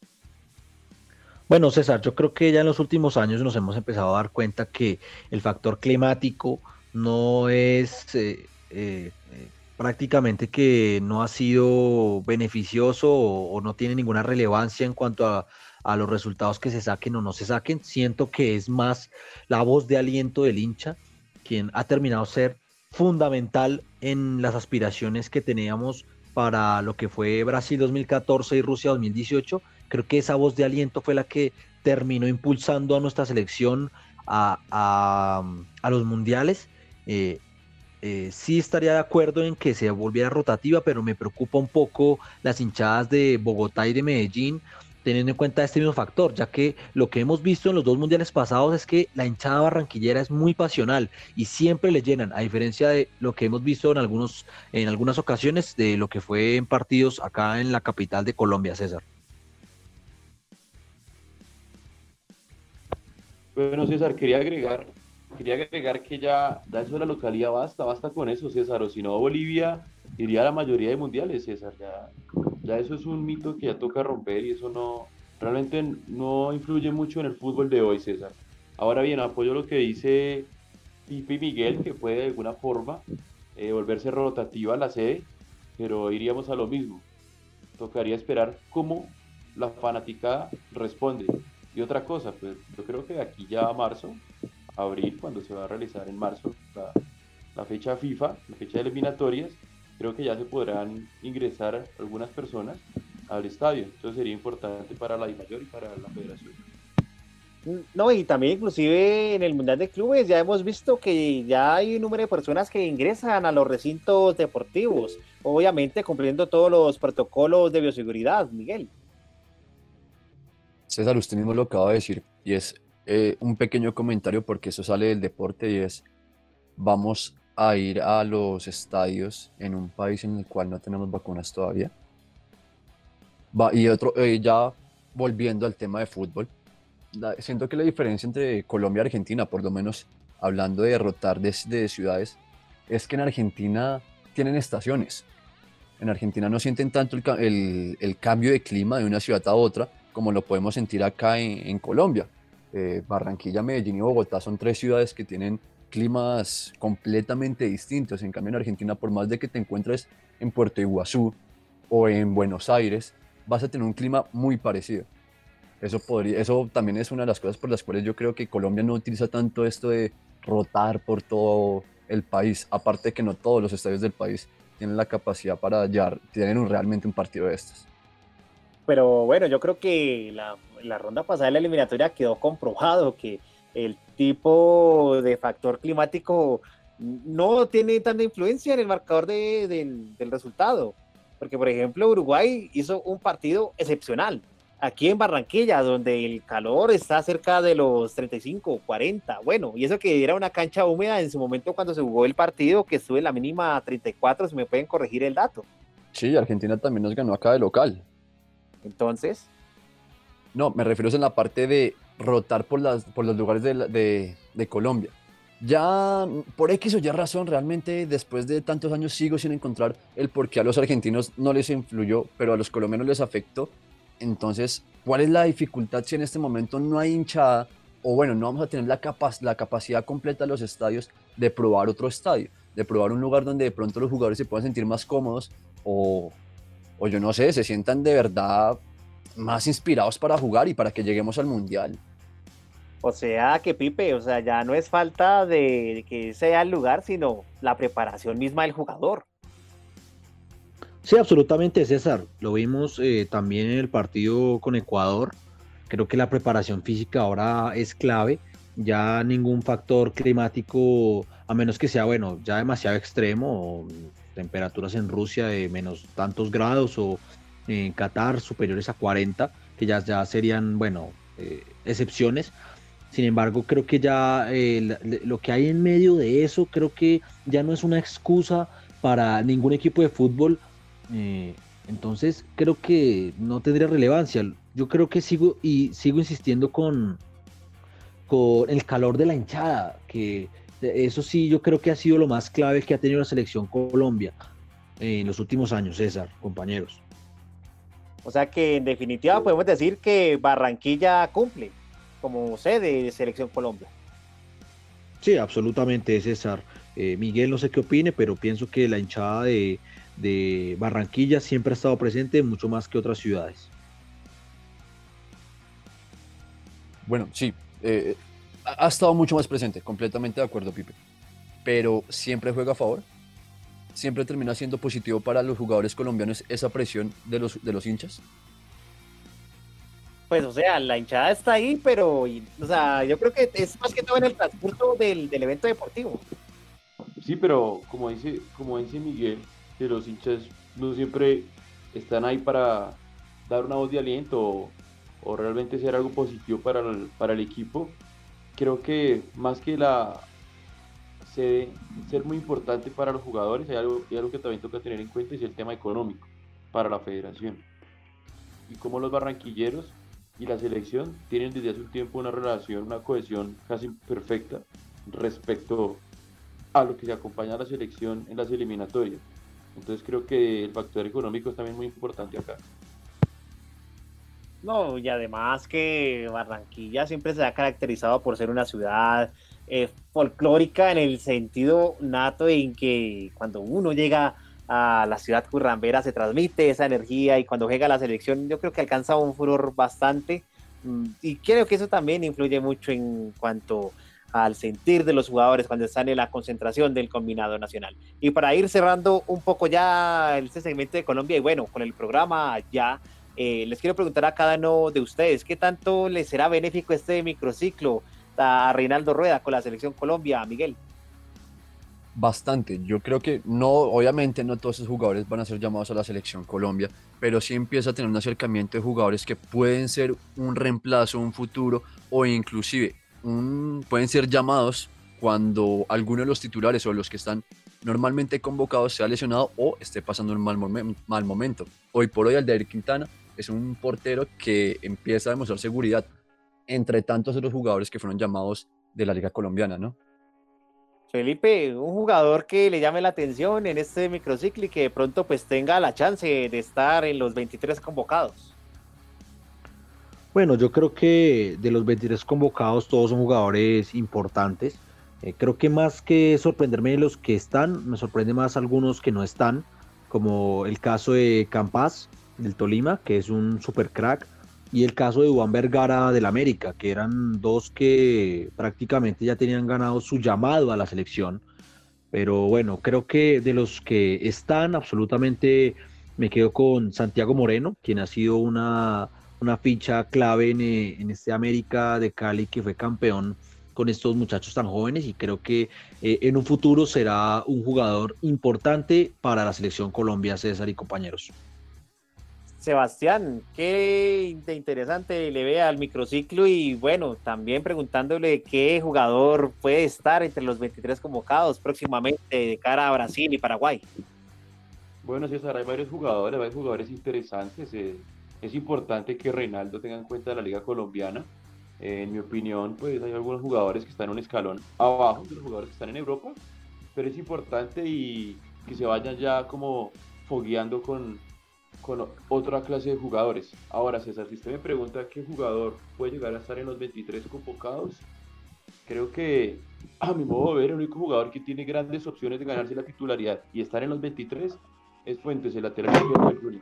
Bueno, César, yo creo que ya en los últimos años nos hemos empezado a dar cuenta que el factor climático no es eh, eh, eh, prácticamente que no ha sido beneficioso o, no tiene ninguna relevancia en cuanto a, a los resultados que se saquen o no se saquen. Siento que es más la voz de aliento del hincha, quien ha terminado ser fundamental en las aspiraciones que teníamos para lo que fue Brasil 2014 y Rusia 2018. Creo que esa voz de aliento fue la que terminó impulsando a nuestra selección a, a- a los mundiales. Eh, eh, sí estaría de acuerdo en que se volviera rotativa, pero me preocupa un poco las hinchadas de Bogotá y de Medellín, teniendo en cuenta este mismo factor, ya que lo que hemos visto en los dos mundiales pasados es que la hinchada barranquillera es muy pasional y siempre le llenan, a diferencia de lo que hemos visto en, algunos, en algunas ocasiones de lo que fue en partidos acá en la capital de Colombia, César. Bueno, César, quería agregar, quería agregar que ya da eso de la localidad basta, basta con eso, César, o si no Bolivia iría a la mayoría de mundiales, César, ya, ya eso es un mito que ya toca romper y eso no, realmente no influye mucho en el fútbol de hoy, César. Ahora bien, apoyo lo que dice Pipe y Miguel, que puede de alguna forma eh, volverse rotativa la sede, pero iríamos a lo mismo. Tocaría esperar cómo la fanaticada responde. Y otra cosa, pues yo creo que de aquí ya a marzo, abril, cuando se va a realizar en marzo la, la fecha FIFA, la fecha de eliminatorias, creo que ya se podrán ingresar algunas personas al estadio. Entonces sería importante para la DIMAYOR y para la federación. No, y también inclusive en el Mundial de Clubes ya hemos visto que ya hay un número de personas que ingresan a los recintos deportivos, obviamente cumpliendo todos los protocolos de bioseguridad, Miguel. César, usted mismo lo acaba de decir, y es eh, un pequeño comentario porque eso sale del deporte y es, vamos a ir a los estadios en un país en el cual no tenemos vacunas todavía. Va, y otro, eh, ya volviendo al tema de fútbol, siento que la diferencia entre Colombia y Argentina, por lo menos hablando de rotar de, de ciudades, es que en Argentina tienen estaciones. En Argentina no sienten tanto el, ca- el- el cambio de clima de una ciudad a otra como lo podemos sentir acá en Colombia. Eh, Barranquilla, Medellín y Bogotá son tres ciudades que tienen climas completamente distintos. En cambio, en Argentina, por más de que te encuentres en Puerto Iguazú o en Buenos Aires, vas a tener un clima muy parecido. Eso, podría, eso también es una de las cosas por las cuales yo creo que Colombia no utiliza tanto esto de rotar por todo el país. Aparte de que no todos los estadios del país tienen la capacidad para llevar, tienen un- realmente un partido de estos. Pero bueno, yo creo que la, la ronda pasada de la eliminatoria quedó comprobado que el tipo de factor climático no tiene tanta influencia en el marcador de- del, del resultado. Porque, por ejemplo, Uruguay hizo un partido excepcional. aquí en Barranquilla, donde el calor está cerca de los 35, 40. Bueno, y eso que era una cancha húmeda en su momento cuando se jugó el partido, que estuvo en la mínima 34, si me pueden corregir el dato. Sí, Argentina también nos ganó acá de local. Entonces, No, me refiero en la parte de rotar por, las, por los lugares de, de- Colombia. Ya, por X o Y razón, realmente después de tantos años sigo sin encontrar el por qué a los argentinos no les influyó, pero a los colombianos les afectó. Entonces, ¿cuál es la dificultad si en este momento no hay hinchada? O bueno, no vamos a tener la, capac- la capacidad completa de los estadios de probar otro estadio, de probar un lugar donde de pronto los jugadores se puedan sentir más cómodos o, o yo no sé, se sientan de verdad más inspirados para jugar y para que lleguemos al mundial. o sea que Pipe, o sea, ya no es falta de, que sea el lugar, sino la preparación misma del jugador. Sí, absolutamente, César. Lo vimos eh, también en el partido con Ecuador. Creo que la preparación física ahora es clave. Ya ningún factor climático, a menos que sea, bueno, ya demasiado extremo, o temperaturas en Rusia de menos tantos grados o en Qatar superiores a 40, que ya, ya serían, bueno, eh, excepciones. Sin embargo, creo que ya eh, lo que hay en medio de eso, creo que ya no es una excusa para ningún equipo de fútbol eh, entonces creo que no tendría relevancia. Yo creo que sigo y sigo insistiendo con, con el calor de la hinchada, que eso sí yo creo que ha sido lo más clave que ha tenido la selección Colombia en los últimos años, César, compañeros. O sea que en definitiva podemos decir que Barranquilla cumple como sede de Selección Colombia. Sí, absolutamente, César. Eh, Miguel no sé qué opine, pero pienso que la hinchada de, de Barranquilla siempre ha estado presente mucho más que otras ciudades. Bueno, sí, eh, ha ha estado mucho más presente, completamente de acuerdo, Pipe. Pero siempre juega a favor, siempre termina siendo positivo para los jugadores colombianos esa presión de los, de los hinchas. Pues, o sea, la hinchada está ahí, pero, y- o sea, yo creo que es más que todo en el transcurso del, del evento deportivo. Sí, pero como dice, como dice Miguel, que los hinchas no siempre están ahí para dar una voz de aliento o, o realmente ser algo positivo para el, para el equipo. Creo que más que la sede ser muy importante para los jugadores, hay algo, hay algo que también toca tener en cuenta es el tema económico para la federación. Y como los barranquilleros y la selección tienen desde hace un tiempo una relación, una cohesión casi perfecta respecto a lo que se acompaña a la selección en las eliminatorias. Entonces creo que el factor económico es también muy importante acá. No, y además que Barranquilla siempre se ha caracterizado por ser una ciudad eh, folclórica en el sentido nato en que cuando uno llega a la ciudad currambera se transmite esa energía y cuando llega la selección yo creo que alcanza un furor bastante mm, y creo que eso también influye mucho en cuanto al sentir de los jugadores cuando están en la concentración del combinado nacional. Y para ir cerrando un poco ya este segmento de Colombia y bueno, con el programa ya, eh, les quiero preguntar a cada uno de ustedes, ¿qué tanto les será benéfico este microciclo a Reinaldo Rueda con la selección Colombia, Miguel? Bastante. Yo creo que no, obviamente no todos esos jugadores van a ser llamados a la selección Colombia, pero sí empieza a tener un acercamiento de jugadores que pueden ser un reemplazo, un futuro o inclusive un- pueden ser llamados cuando alguno de los titulares o los que están normalmente convocados sea lesionado o esté pasando un mal, momen- mal momento. Hoy por hoy Aldair Quintana es un portero que empieza a demostrar seguridad entre tantos otros jugadores que fueron llamados de la liga colombiana, ¿no? Felipe, un jugador que le llame la atención en este microciclo y que de pronto pues tenga la chance de estar en los 23 convocados. Bueno, yo creo que de los 23 convocados todos son jugadores importantes. Eh, creo que más que sorprenderme de los que están, me sorprende más algunos que no están, como el caso de Campas del Tolima, que es un super crack, y el caso de Juan Vergara del América, que eran dos que prácticamente ya tenían ganado su llamado a la selección. Pero bueno, creo que de los que están, absolutamente me quedo con Santiago Moreno, quien ha sido una, una ficha clave en, eh, en este América de Cali que fue campeón con estos muchachos tan jóvenes y creo que eh, en un futuro será un jugador importante para la selección Colombia, César y compañeros. Sebastián, qué interesante le ve al microciclo y bueno, también preguntándole qué jugador puede estar entre los 23 convocados próximamente de cara a Brasil y Paraguay. Bueno, César, hay varios jugadores, varios jugadores interesantes. eh, es importante que Reinaldo tenga en cuenta la liga colombiana. Eh, en mi opinión, pues hay algunos jugadores que están un escalón abajo de los jugadores que están en Europa, pero es importante y que se vayan ya como fogueando con, con otra clase de jugadores. Ahora, César, si usted me pregunta qué jugador puede llegar a estar en los 23 convocados, creo que a mi modo de ver, el único jugador que tiene grandes opciones de ganarse la titularidad y estar en los 23 es Fuentes, el lateral del.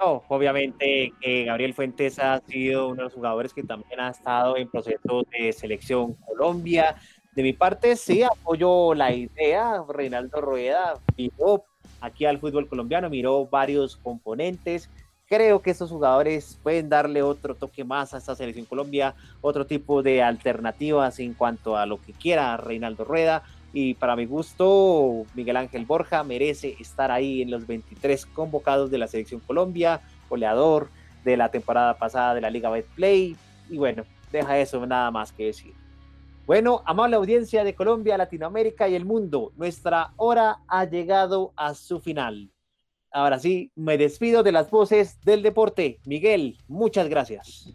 No, obviamente que Gabriel Fuentes ha sido uno de los jugadores que también ha estado en proceso de selección Colombia. De mi parte, sí apoyo la idea. Reinaldo Rueda miró aquí al fútbol colombiano, miró varios componentes. Creo que estos jugadores pueden darle otro toque más a esta selección Colombia, otro tipo de alternativas en cuanto a lo que quiera Reinaldo Rueda. Y para mi gusto, Miguel Ángel Borja merece estar ahí en los 23 convocados de la selección Colombia, goleador de la temporada pasada de la Liga Betplay. Y bueno, deja eso nada más que decir. Bueno, amable audiencia de Colombia, Latinoamérica y el mundo, nuestra hora ha llegado a su final. Ahora sí, me despido de las voces del deporte. Miguel, muchas gracias.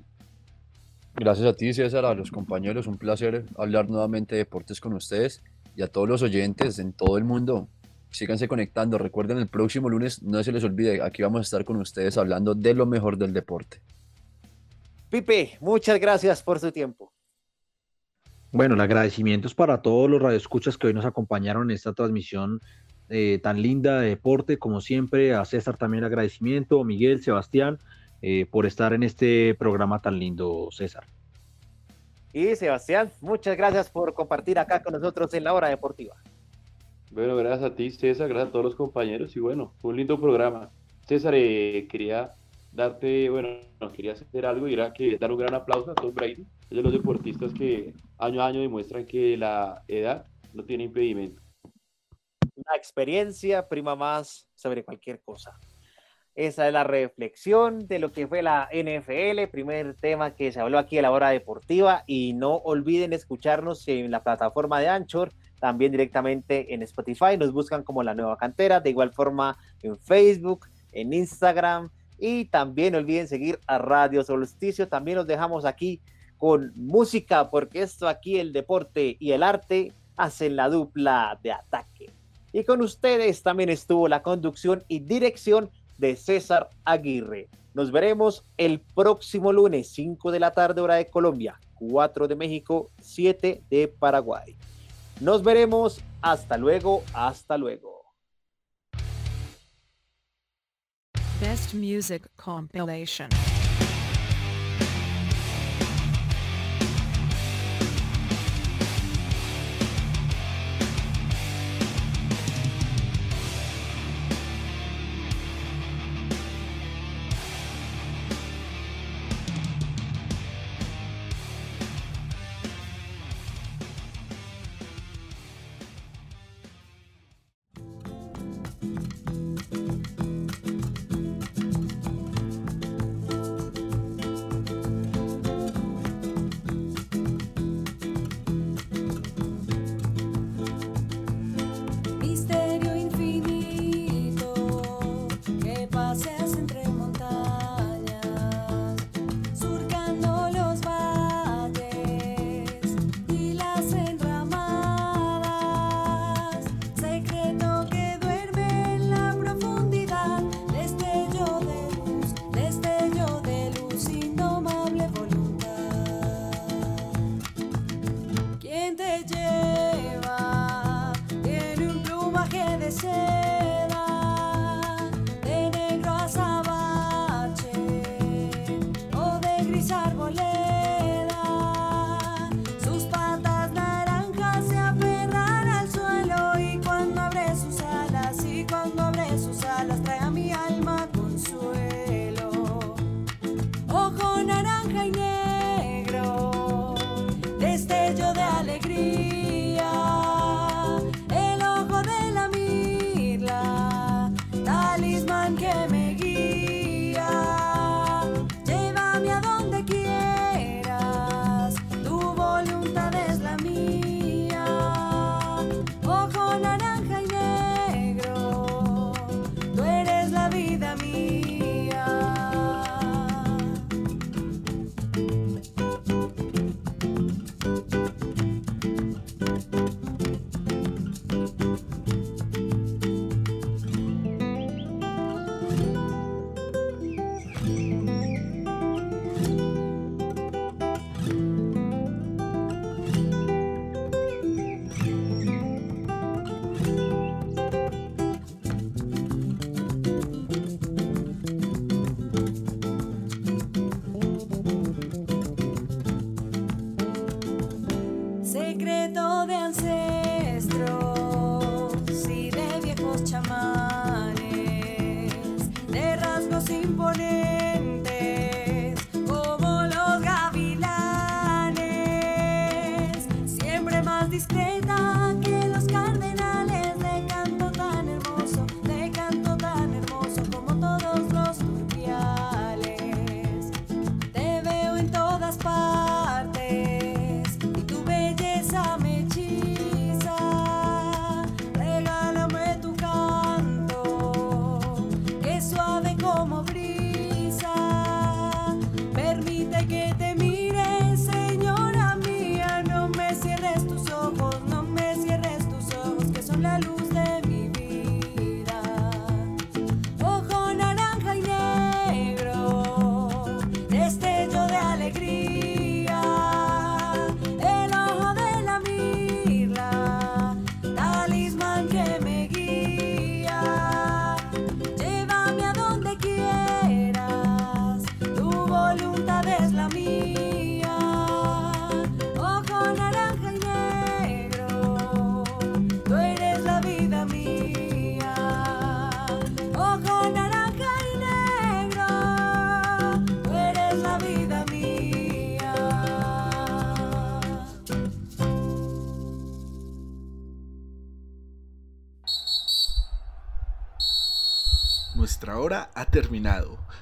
Gracias a ti, César, a los compañeros. Un placer hablar nuevamente de deportes con ustedes y a todos los oyentes en todo el mundo. Síganse conectando. Recuerden, el próximo lunes, no se les olvide, aquí vamos a estar con ustedes hablando de lo mejor del deporte. Pipe, muchas gracias por su tiempo. Bueno, el agradecimiento es para todos los radioescuchas que hoy nos acompañaron en esta transmisión eh, tan linda de deporte. Como siempre, a César también agradecimiento, Miguel, Sebastián, eh, por estar en este programa tan lindo, César. Y Sebastián, muchas gracias por compartir acá con nosotros en la hora deportiva. Bueno, gracias a ti, César, gracias a todos los compañeros y bueno, fue un lindo programa. César, eh, quería darte, bueno, no, quería hacer algo y era que dar un gran aplauso a Tom Brady, es de los deportistas que año a año demuestran que la edad no tiene impedimento. Una experiencia prima más sobre cualquier cosa. Esa es la reflexión de lo que fue la NFL, primer tema que se habló aquí en la hora deportiva y no olviden escucharnos en la plataforma de Anchor, también directamente en Spotify, nos buscan como la nueva cantera, de igual forma en Facebook, en Instagram y también no olviden seguir a Radio Solsticio, también los dejamos aquí con música porque esto aquí el deporte y el arte hacen la dupla de ataque. Y con ustedes también estuvo la conducción y dirección de César Aguirre. Nos veremos el próximo lunes, 5 de la tarde, hora de Colombia, 4 de México, 7 de Paraguay. Nos veremos. Hasta luego, hasta luego. Best Music Compilation.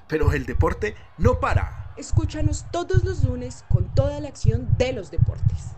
pero el deporte no para. Escúchanos todos los lunes con toda la acción de los deportes.